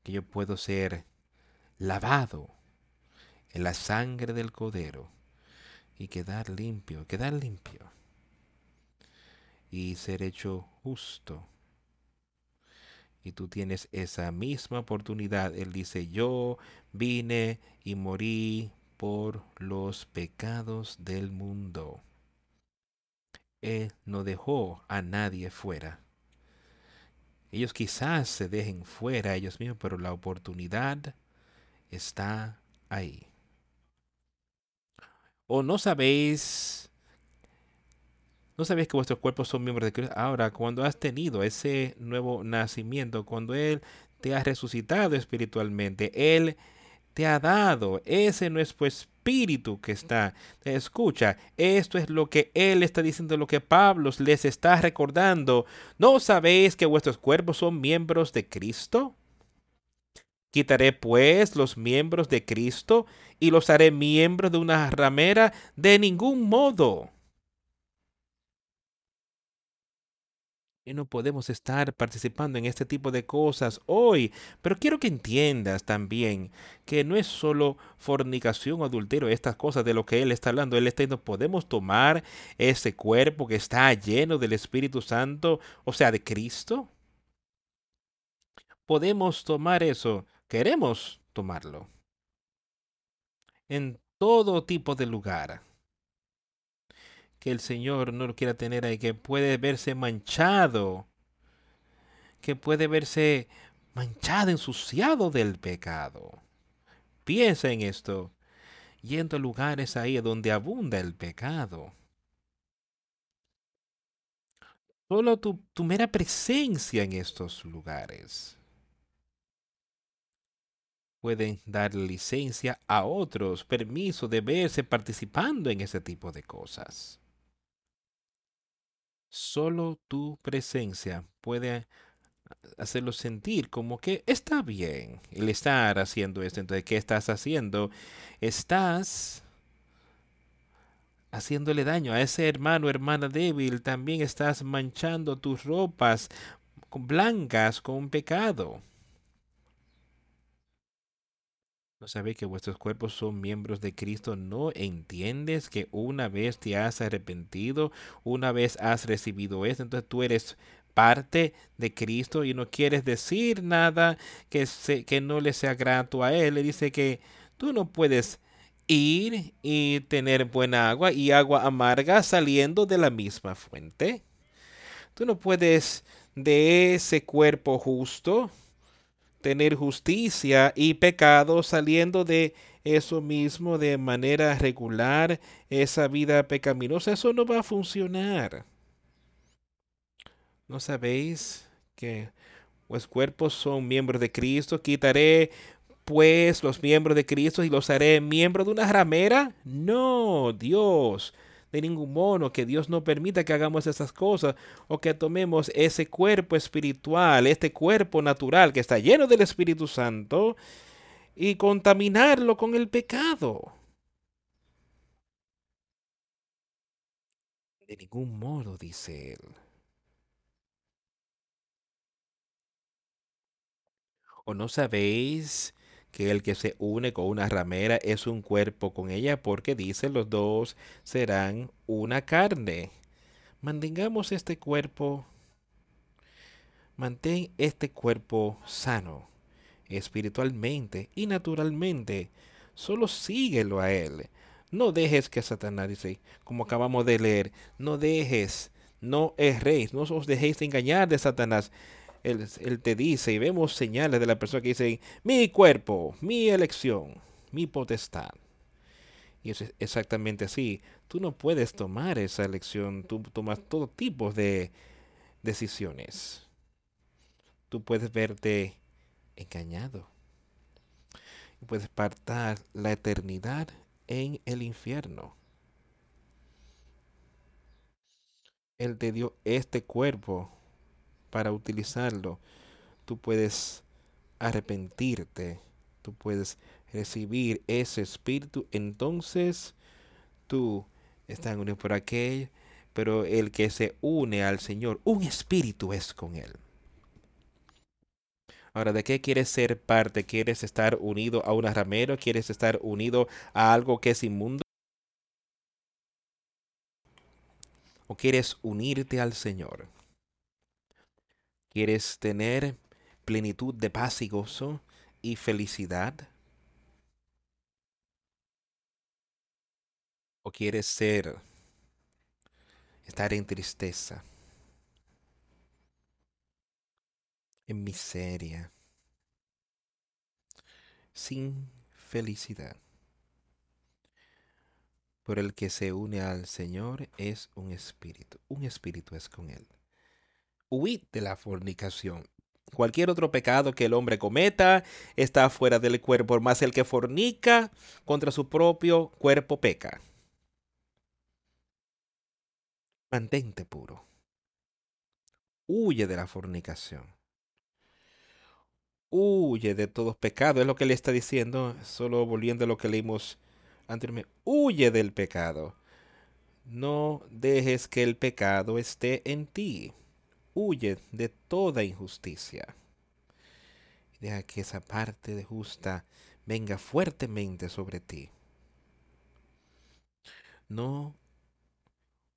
que yo puedo ser lavado en la sangre del codero y quedar limpio, quedar limpio y ser hecho justo. Y tú tienes esa misma oportunidad. Él dice, yo vine y morí por los pecados del mundo. Él no dejó a nadie fuera. Ellos quizás se dejen fuera ellos mismos, pero la oportunidad está ahí. O no sabéis, no sabéis que vuestros cuerpos son miembros de Cristo. Ahora, cuando has tenido ese nuevo nacimiento, cuando Él te ha resucitado espiritualmente, Él te ha dado ese nuestro espíritu que está. Escucha, esto es lo que él está diciendo, lo que Pablo les está recordando. ¿No sabéis que vuestros cuerpos son miembros de Cristo? Quitaré pues los miembros de Cristo y los haré miembros de una ramera de ningún modo. No podemos estar participando en este tipo de cosas hoy. Pero quiero que entiendas también que no es solo fornicación o adulterio, estas cosas de lo que Él está hablando. Él está diciendo, podemos tomar ese cuerpo que está lleno del Espíritu Santo, o sea, de Cristo. Podemos tomar eso. Queremos tomarlo. En todo tipo de lugar que el Señor no lo quiera tener ahí, que puede verse manchado, que puede verse manchado, ensuciado del pecado. Piensa en esto, yendo a lugares ahí donde abunda el pecado. Solo tu, tu mera presencia en estos lugares pueden dar licencia a otros, permiso de verse participando en ese tipo de cosas. Solo tu presencia puede hacerlo sentir como que está bien el estar haciendo esto. Entonces, ¿qué estás haciendo? Estás haciéndole daño a ese hermano hermana débil. También estás manchando tus ropas blancas con pecado. ¿No sabes que vuestros cuerpos son miembros de Cristo? ¿No entiendes que una vez te has arrepentido, una vez has recibido esto, entonces tú eres parte de Cristo y no quieres decir nada que, que no le sea grato a Él? Le dice que tú no puedes ir y tener buena agua y agua amarga saliendo de la misma fuente. Tú no puedes de ese cuerpo justo tener justicia y pecado saliendo de eso mismo de manera regular, esa vida pecaminosa, eso no va a funcionar. ¿No sabéis que los cuerpos son miembros de Cristo? Quitaré pues los miembros de Cristo y los haré miembros de una ramera? No, Dios de ningún modo, que Dios no permita que hagamos esas cosas o que tomemos ese cuerpo espiritual, este cuerpo natural que está lleno del Espíritu Santo y contaminarlo con el pecado. De ningún modo, dice él. ¿O no sabéis que el que se une con una ramera es un cuerpo con ella, porque dice los dos serán una carne. Mantengamos este cuerpo, mantén este cuerpo sano, espiritualmente y naturalmente. Solo síguelo a él. No dejes que Satanás dice, como acabamos de leer, no dejes, no erréis, no os dejéis engañar de Satanás él, te dice, y vemos señales de la persona que dice, mi cuerpo, mi elección, mi potestad. Y es exactamente así. Tú no puedes tomar esa elección, tú tomas todo tipo de decisiones. Tú puedes verte engañado. Y puedes partar la eternidad en el infierno. Él te dio este cuerpo para utilizarlo. Tú puedes arrepentirte, tú puedes recibir ese espíritu, entonces tú estás unido por aquel, pero el que se une al Señor, un espíritu es con él. Ahora, ¿de qué quieres ser parte? ¿Quieres estar unido a una ramero? ¿Quieres estar unido a algo que es inmundo? ¿O quieres unirte al Señor? ¿Quieres tener plenitud de paz y gozo y felicidad? ¿O quieres ser, estar en tristeza, en miseria, sin felicidad? Por el que se une al Señor es un espíritu, un espíritu es con él huid de la fornicación. Cualquier otro pecado que el hombre cometa está fuera del cuerpo, más el que fornica contra su propio cuerpo peca. Mantente puro. Huye de la fornicación. Huye de todos pecados. Es lo que le está diciendo, solo volviendo a lo que leímos anteriormente. Huye del pecado. No dejes que el pecado esté en ti huye de toda injusticia. Deja que esa parte de justa venga fuertemente sobre ti. No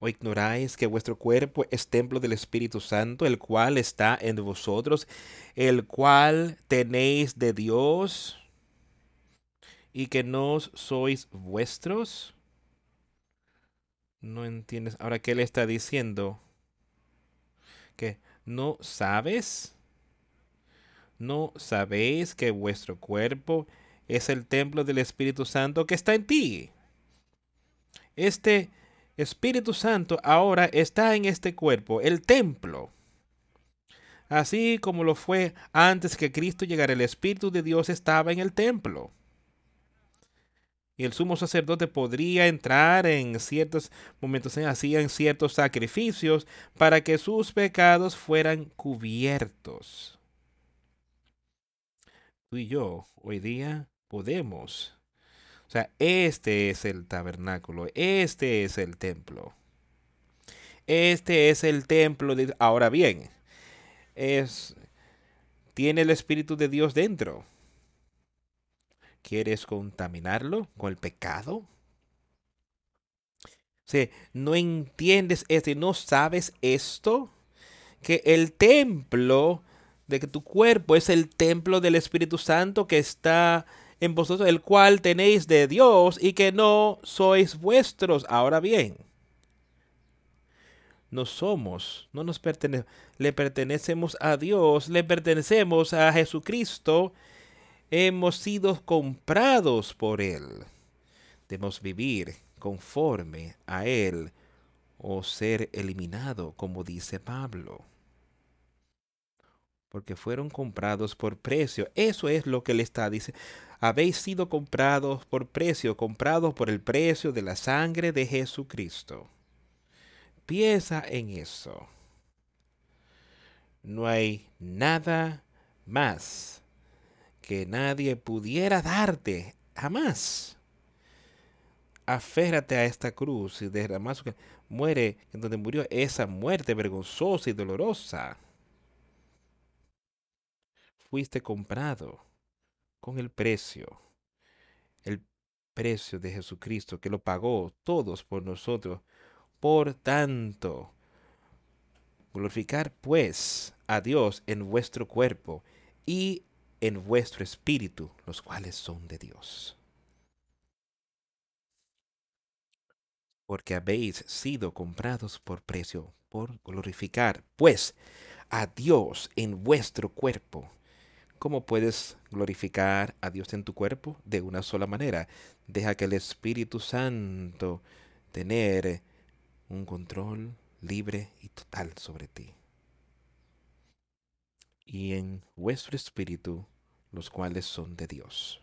¿O ignoráis que vuestro cuerpo es templo del Espíritu Santo, el cual está en vosotros, el cual tenéis de Dios, y que no sois vuestros? No entiendes. Ahora, ¿qué le está diciendo? ¿Que no sabes? ¿No sabéis que vuestro cuerpo es el templo del Espíritu Santo que está en ti? Este Espíritu Santo ahora está en este cuerpo, el templo. Así como lo fue antes que Cristo llegara, el Espíritu de Dios estaba en el templo. Y el sumo sacerdote podría entrar en ciertos momentos, hacían ciertos sacrificios para que sus pecados fueran cubiertos. Tú y yo hoy día podemos o sea, este es el tabernáculo, este es el templo. Este es el templo de... Ahora bien, es... Tiene el Espíritu de Dios dentro. ¿Quieres contaminarlo con el pecado? Si no entiendes esto y no sabes esto, que el templo de que tu cuerpo es el templo del Espíritu Santo que está en vosotros, el cual tenéis de Dios y que no sois vuestros. Ahora bien, no somos, no nos pertenecemos, le pertenecemos a Dios, le pertenecemos a Jesucristo, hemos sido comprados por Él. Debemos vivir conforme a Él o ser eliminado, como dice Pablo porque fueron comprados por precio. Eso es lo que le está diciendo. Habéis sido comprados por precio, comprados por el precio de la sangre de Jesucristo. Piensa en eso. No hay nada más que nadie pudiera darte, jamás. Aférrate a esta cruz y derramar su muere en donde murió esa muerte vergonzosa y dolorosa fuiste comprado con el precio, el precio de Jesucristo que lo pagó todos por nosotros. Por tanto, glorificar pues a Dios en vuestro cuerpo y en vuestro espíritu, los cuales son de Dios. Porque habéis sido comprados por precio, por glorificar pues a Dios en vuestro cuerpo ¿Cómo puedes glorificar a Dios en tu cuerpo? De una sola manera. Deja que el Espíritu Santo tener un control libre y total sobre ti. Y en vuestro espíritu, los cuales son de Dios.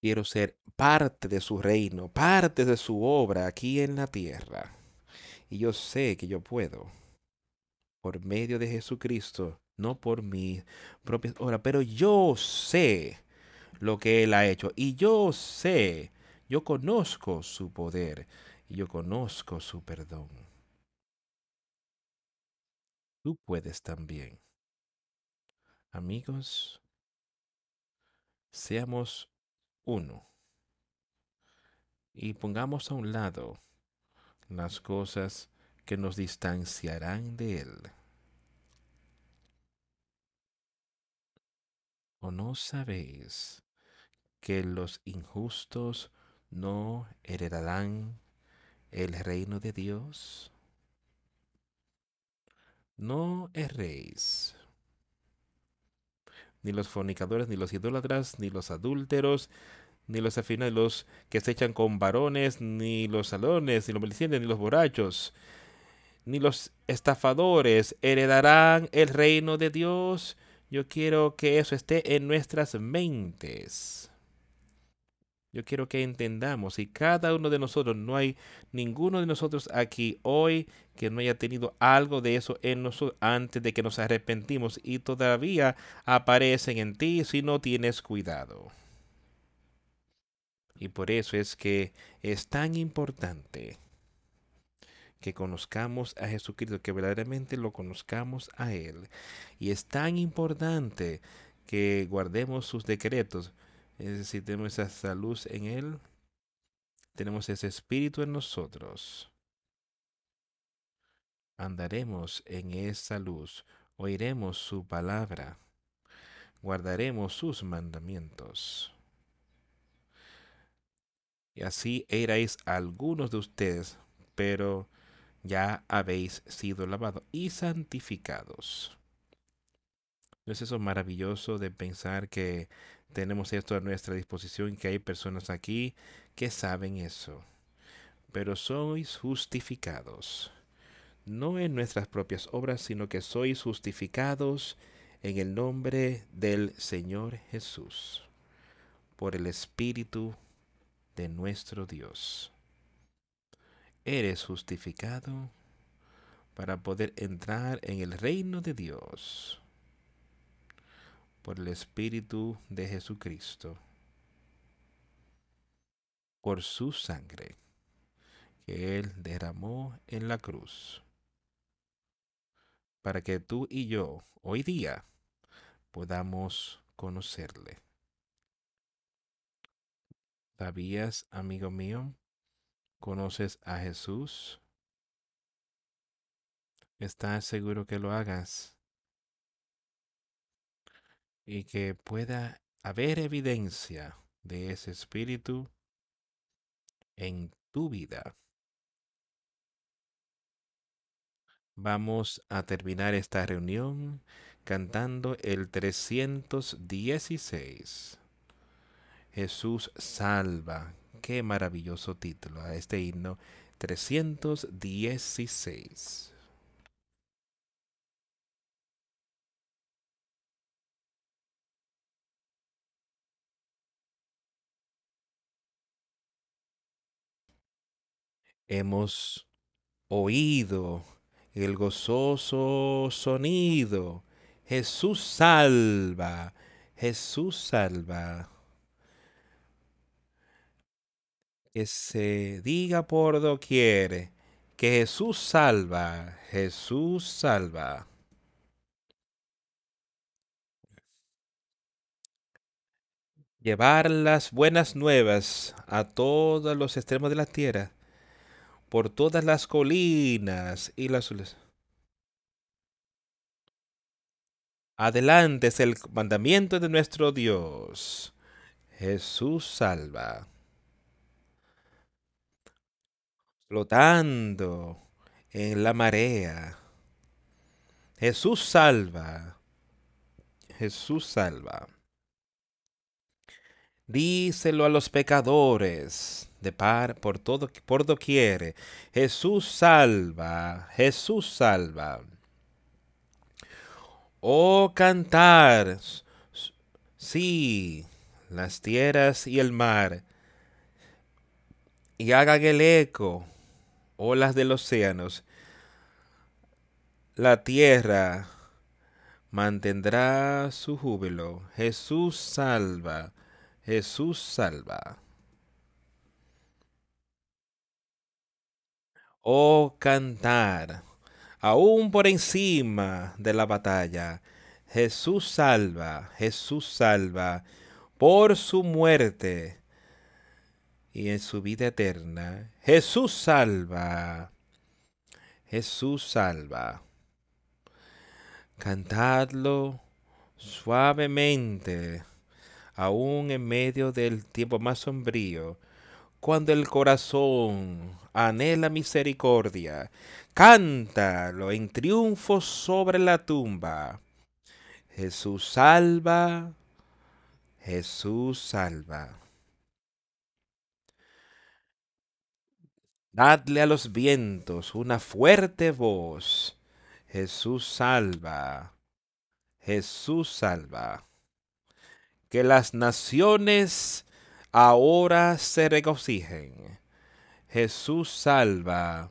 Quiero ser parte de su reino, parte de su obra aquí en la tierra. Y yo sé que yo puedo, por medio de Jesucristo, no por mi propia obra, pero yo sé lo que Él ha hecho y yo sé, yo conozco su poder y yo conozco su perdón. Tú puedes también. Amigos, seamos uno y pongamos a un lado las cosas que nos distanciarán de Él. ¿O no sabéis que los injustos no heredarán el reino de Dios? No erréis. Ni los fornicadores, ni los idólatras, ni los adúlteros, ni los afinados, los que se echan con varones, ni los salones, ni los malicientes, ni los borrachos, ni los estafadores heredarán el reino de Dios. Yo quiero que eso esté en nuestras mentes. Yo quiero que entendamos, y cada uno de nosotros, no hay ninguno de nosotros aquí hoy que no haya tenido algo de eso en nosotros antes de que nos arrepentimos y todavía aparecen en ti si no tienes cuidado. Y por eso es que es tan importante que conozcamos a Jesucristo, que verdaderamente lo conozcamos a Él. Y es tan importante que guardemos sus decretos. Es tenemos esa luz en Él, tenemos ese espíritu en nosotros. Andaremos en esa luz, oiremos su palabra, guardaremos sus mandamientos. Y así erais algunos de ustedes, pero ya habéis sido lavados y santificados. ¿No es eso maravilloso de pensar que tenemos esto a nuestra disposición que hay personas aquí que saben eso? Pero sois justificados, no en nuestras propias obras, sino que sois justificados en el nombre del Señor Jesús, por el Espíritu de nuestro Dios. Eres justificado para poder entrar en el reino de Dios por el Espíritu de Jesucristo, por su sangre que Él derramó en la cruz, para que tú y yo hoy día podamos conocerle. ¿Sabías, amigo mío, ¿Conoces a Jesús? ¿Estás seguro que lo hagas? Y que pueda haber evidencia de ese espíritu en tu vida. Vamos a terminar esta reunión cantando el 316. Jesús salva, qué maravilloso título a este himno 316. Hemos oído el gozoso sonido. Jesús salva, Jesús salva. que se diga por doquier que Jesús salva, Jesús salva. Llevar las buenas nuevas a todos los extremos de la tierra, por todas las colinas y las... Adelante es el mandamiento de nuestro Dios. Jesús salva. flotando en la marea. Jesús salva. Jesús salva. Díselo a los pecadores de par por todo por doquier. Jesús salva. Jesús salva. Oh cantar. Sí, las tierras y el mar. Y hagan el eco olas del océanos, la tierra mantendrá su júbilo. Jesús salva, Jesús salva. Oh cantar, aún por encima de la batalla, Jesús salva, Jesús salva, por su muerte y en su vida eterna. Jesús salva. Jesús salva. Cantadlo suavemente, aún en medio del tiempo más sombrío, cuando el corazón anhela misericordia, cántalo en triunfo sobre la tumba. Jesús salva, Jesús salva. Dadle a los vientos una fuerte voz. Jesús salva. Jesús salva. Que las naciones ahora se regocijen. Jesús salva.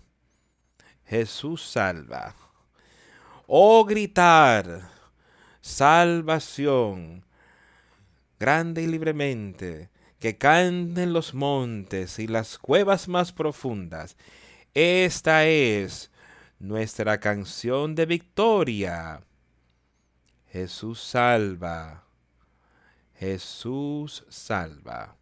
Jesús salva. Oh gritar, salvación, grande y libremente que canten los montes y las cuevas más profundas. Esta es nuestra canción de victoria. Jesús salva. Jesús salva.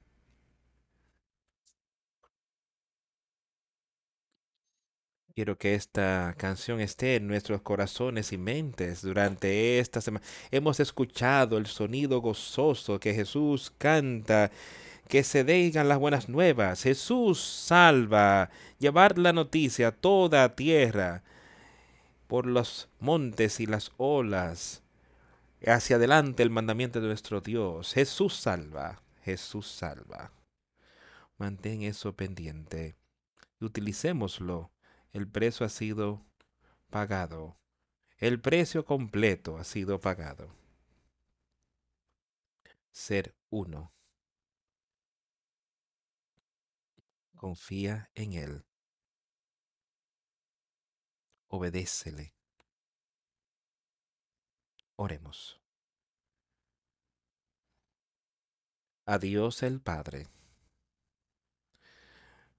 Quiero que esta canción esté en nuestros corazones y mentes durante esta semana. Hemos escuchado el sonido gozoso que Jesús canta, que se digan las buenas nuevas. Jesús salva, llevar la noticia a toda tierra por los montes y las olas. Hacia adelante el mandamiento de nuestro Dios. Jesús salva, Jesús salva. Mantén eso pendiente y utilicémoslo el precio ha sido pagado. El precio completo ha sido pagado. Ser uno. Confía en Él. Obedécele. Oremos. A Dios el Padre.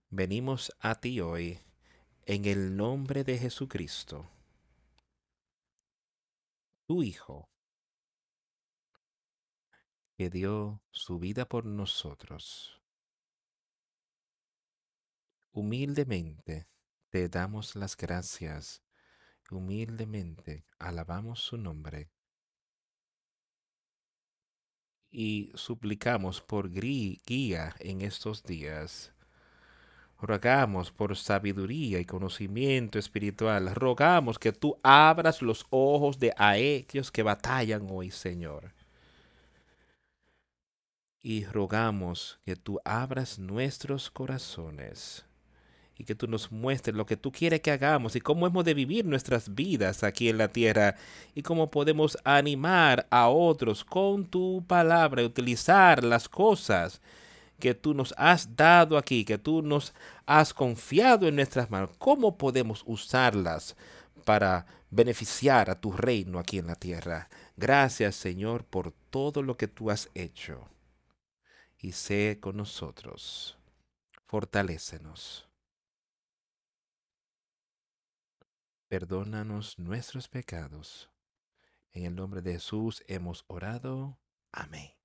Venimos a ti hoy en el nombre de Jesucristo, tu Hijo, que dio su vida por nosotros. Humildemente te damos las gracias, humildemente alabamos su nombre y suplicamos por guía en estos días Rogamos por sabiduría y conocimiento espiritual. Rogamos que tú abras los ojos de aquellos que batallan hoy, Señor. Y rogamos que tú abras nuestros corazones y que tú nos muestres lo que tú quieres que hagamos y cómo hemos de vivir nuestras vidas aquí en la tierra y cómo podemos animar a otros con tu palabra y utilizar las cosas que tú nos has dado aquí, que tú nos has confiado en nuestras manos, ¿cómo podemos usarlas para beneficiar a tu reino aquí en la tierra? Gracias Señor por todo lo que tú has hecho. Y sé con nosotros. Fortalécenos. Perdónanos nuestros pecados. En el nombre de Jesús hemos orado. Amén.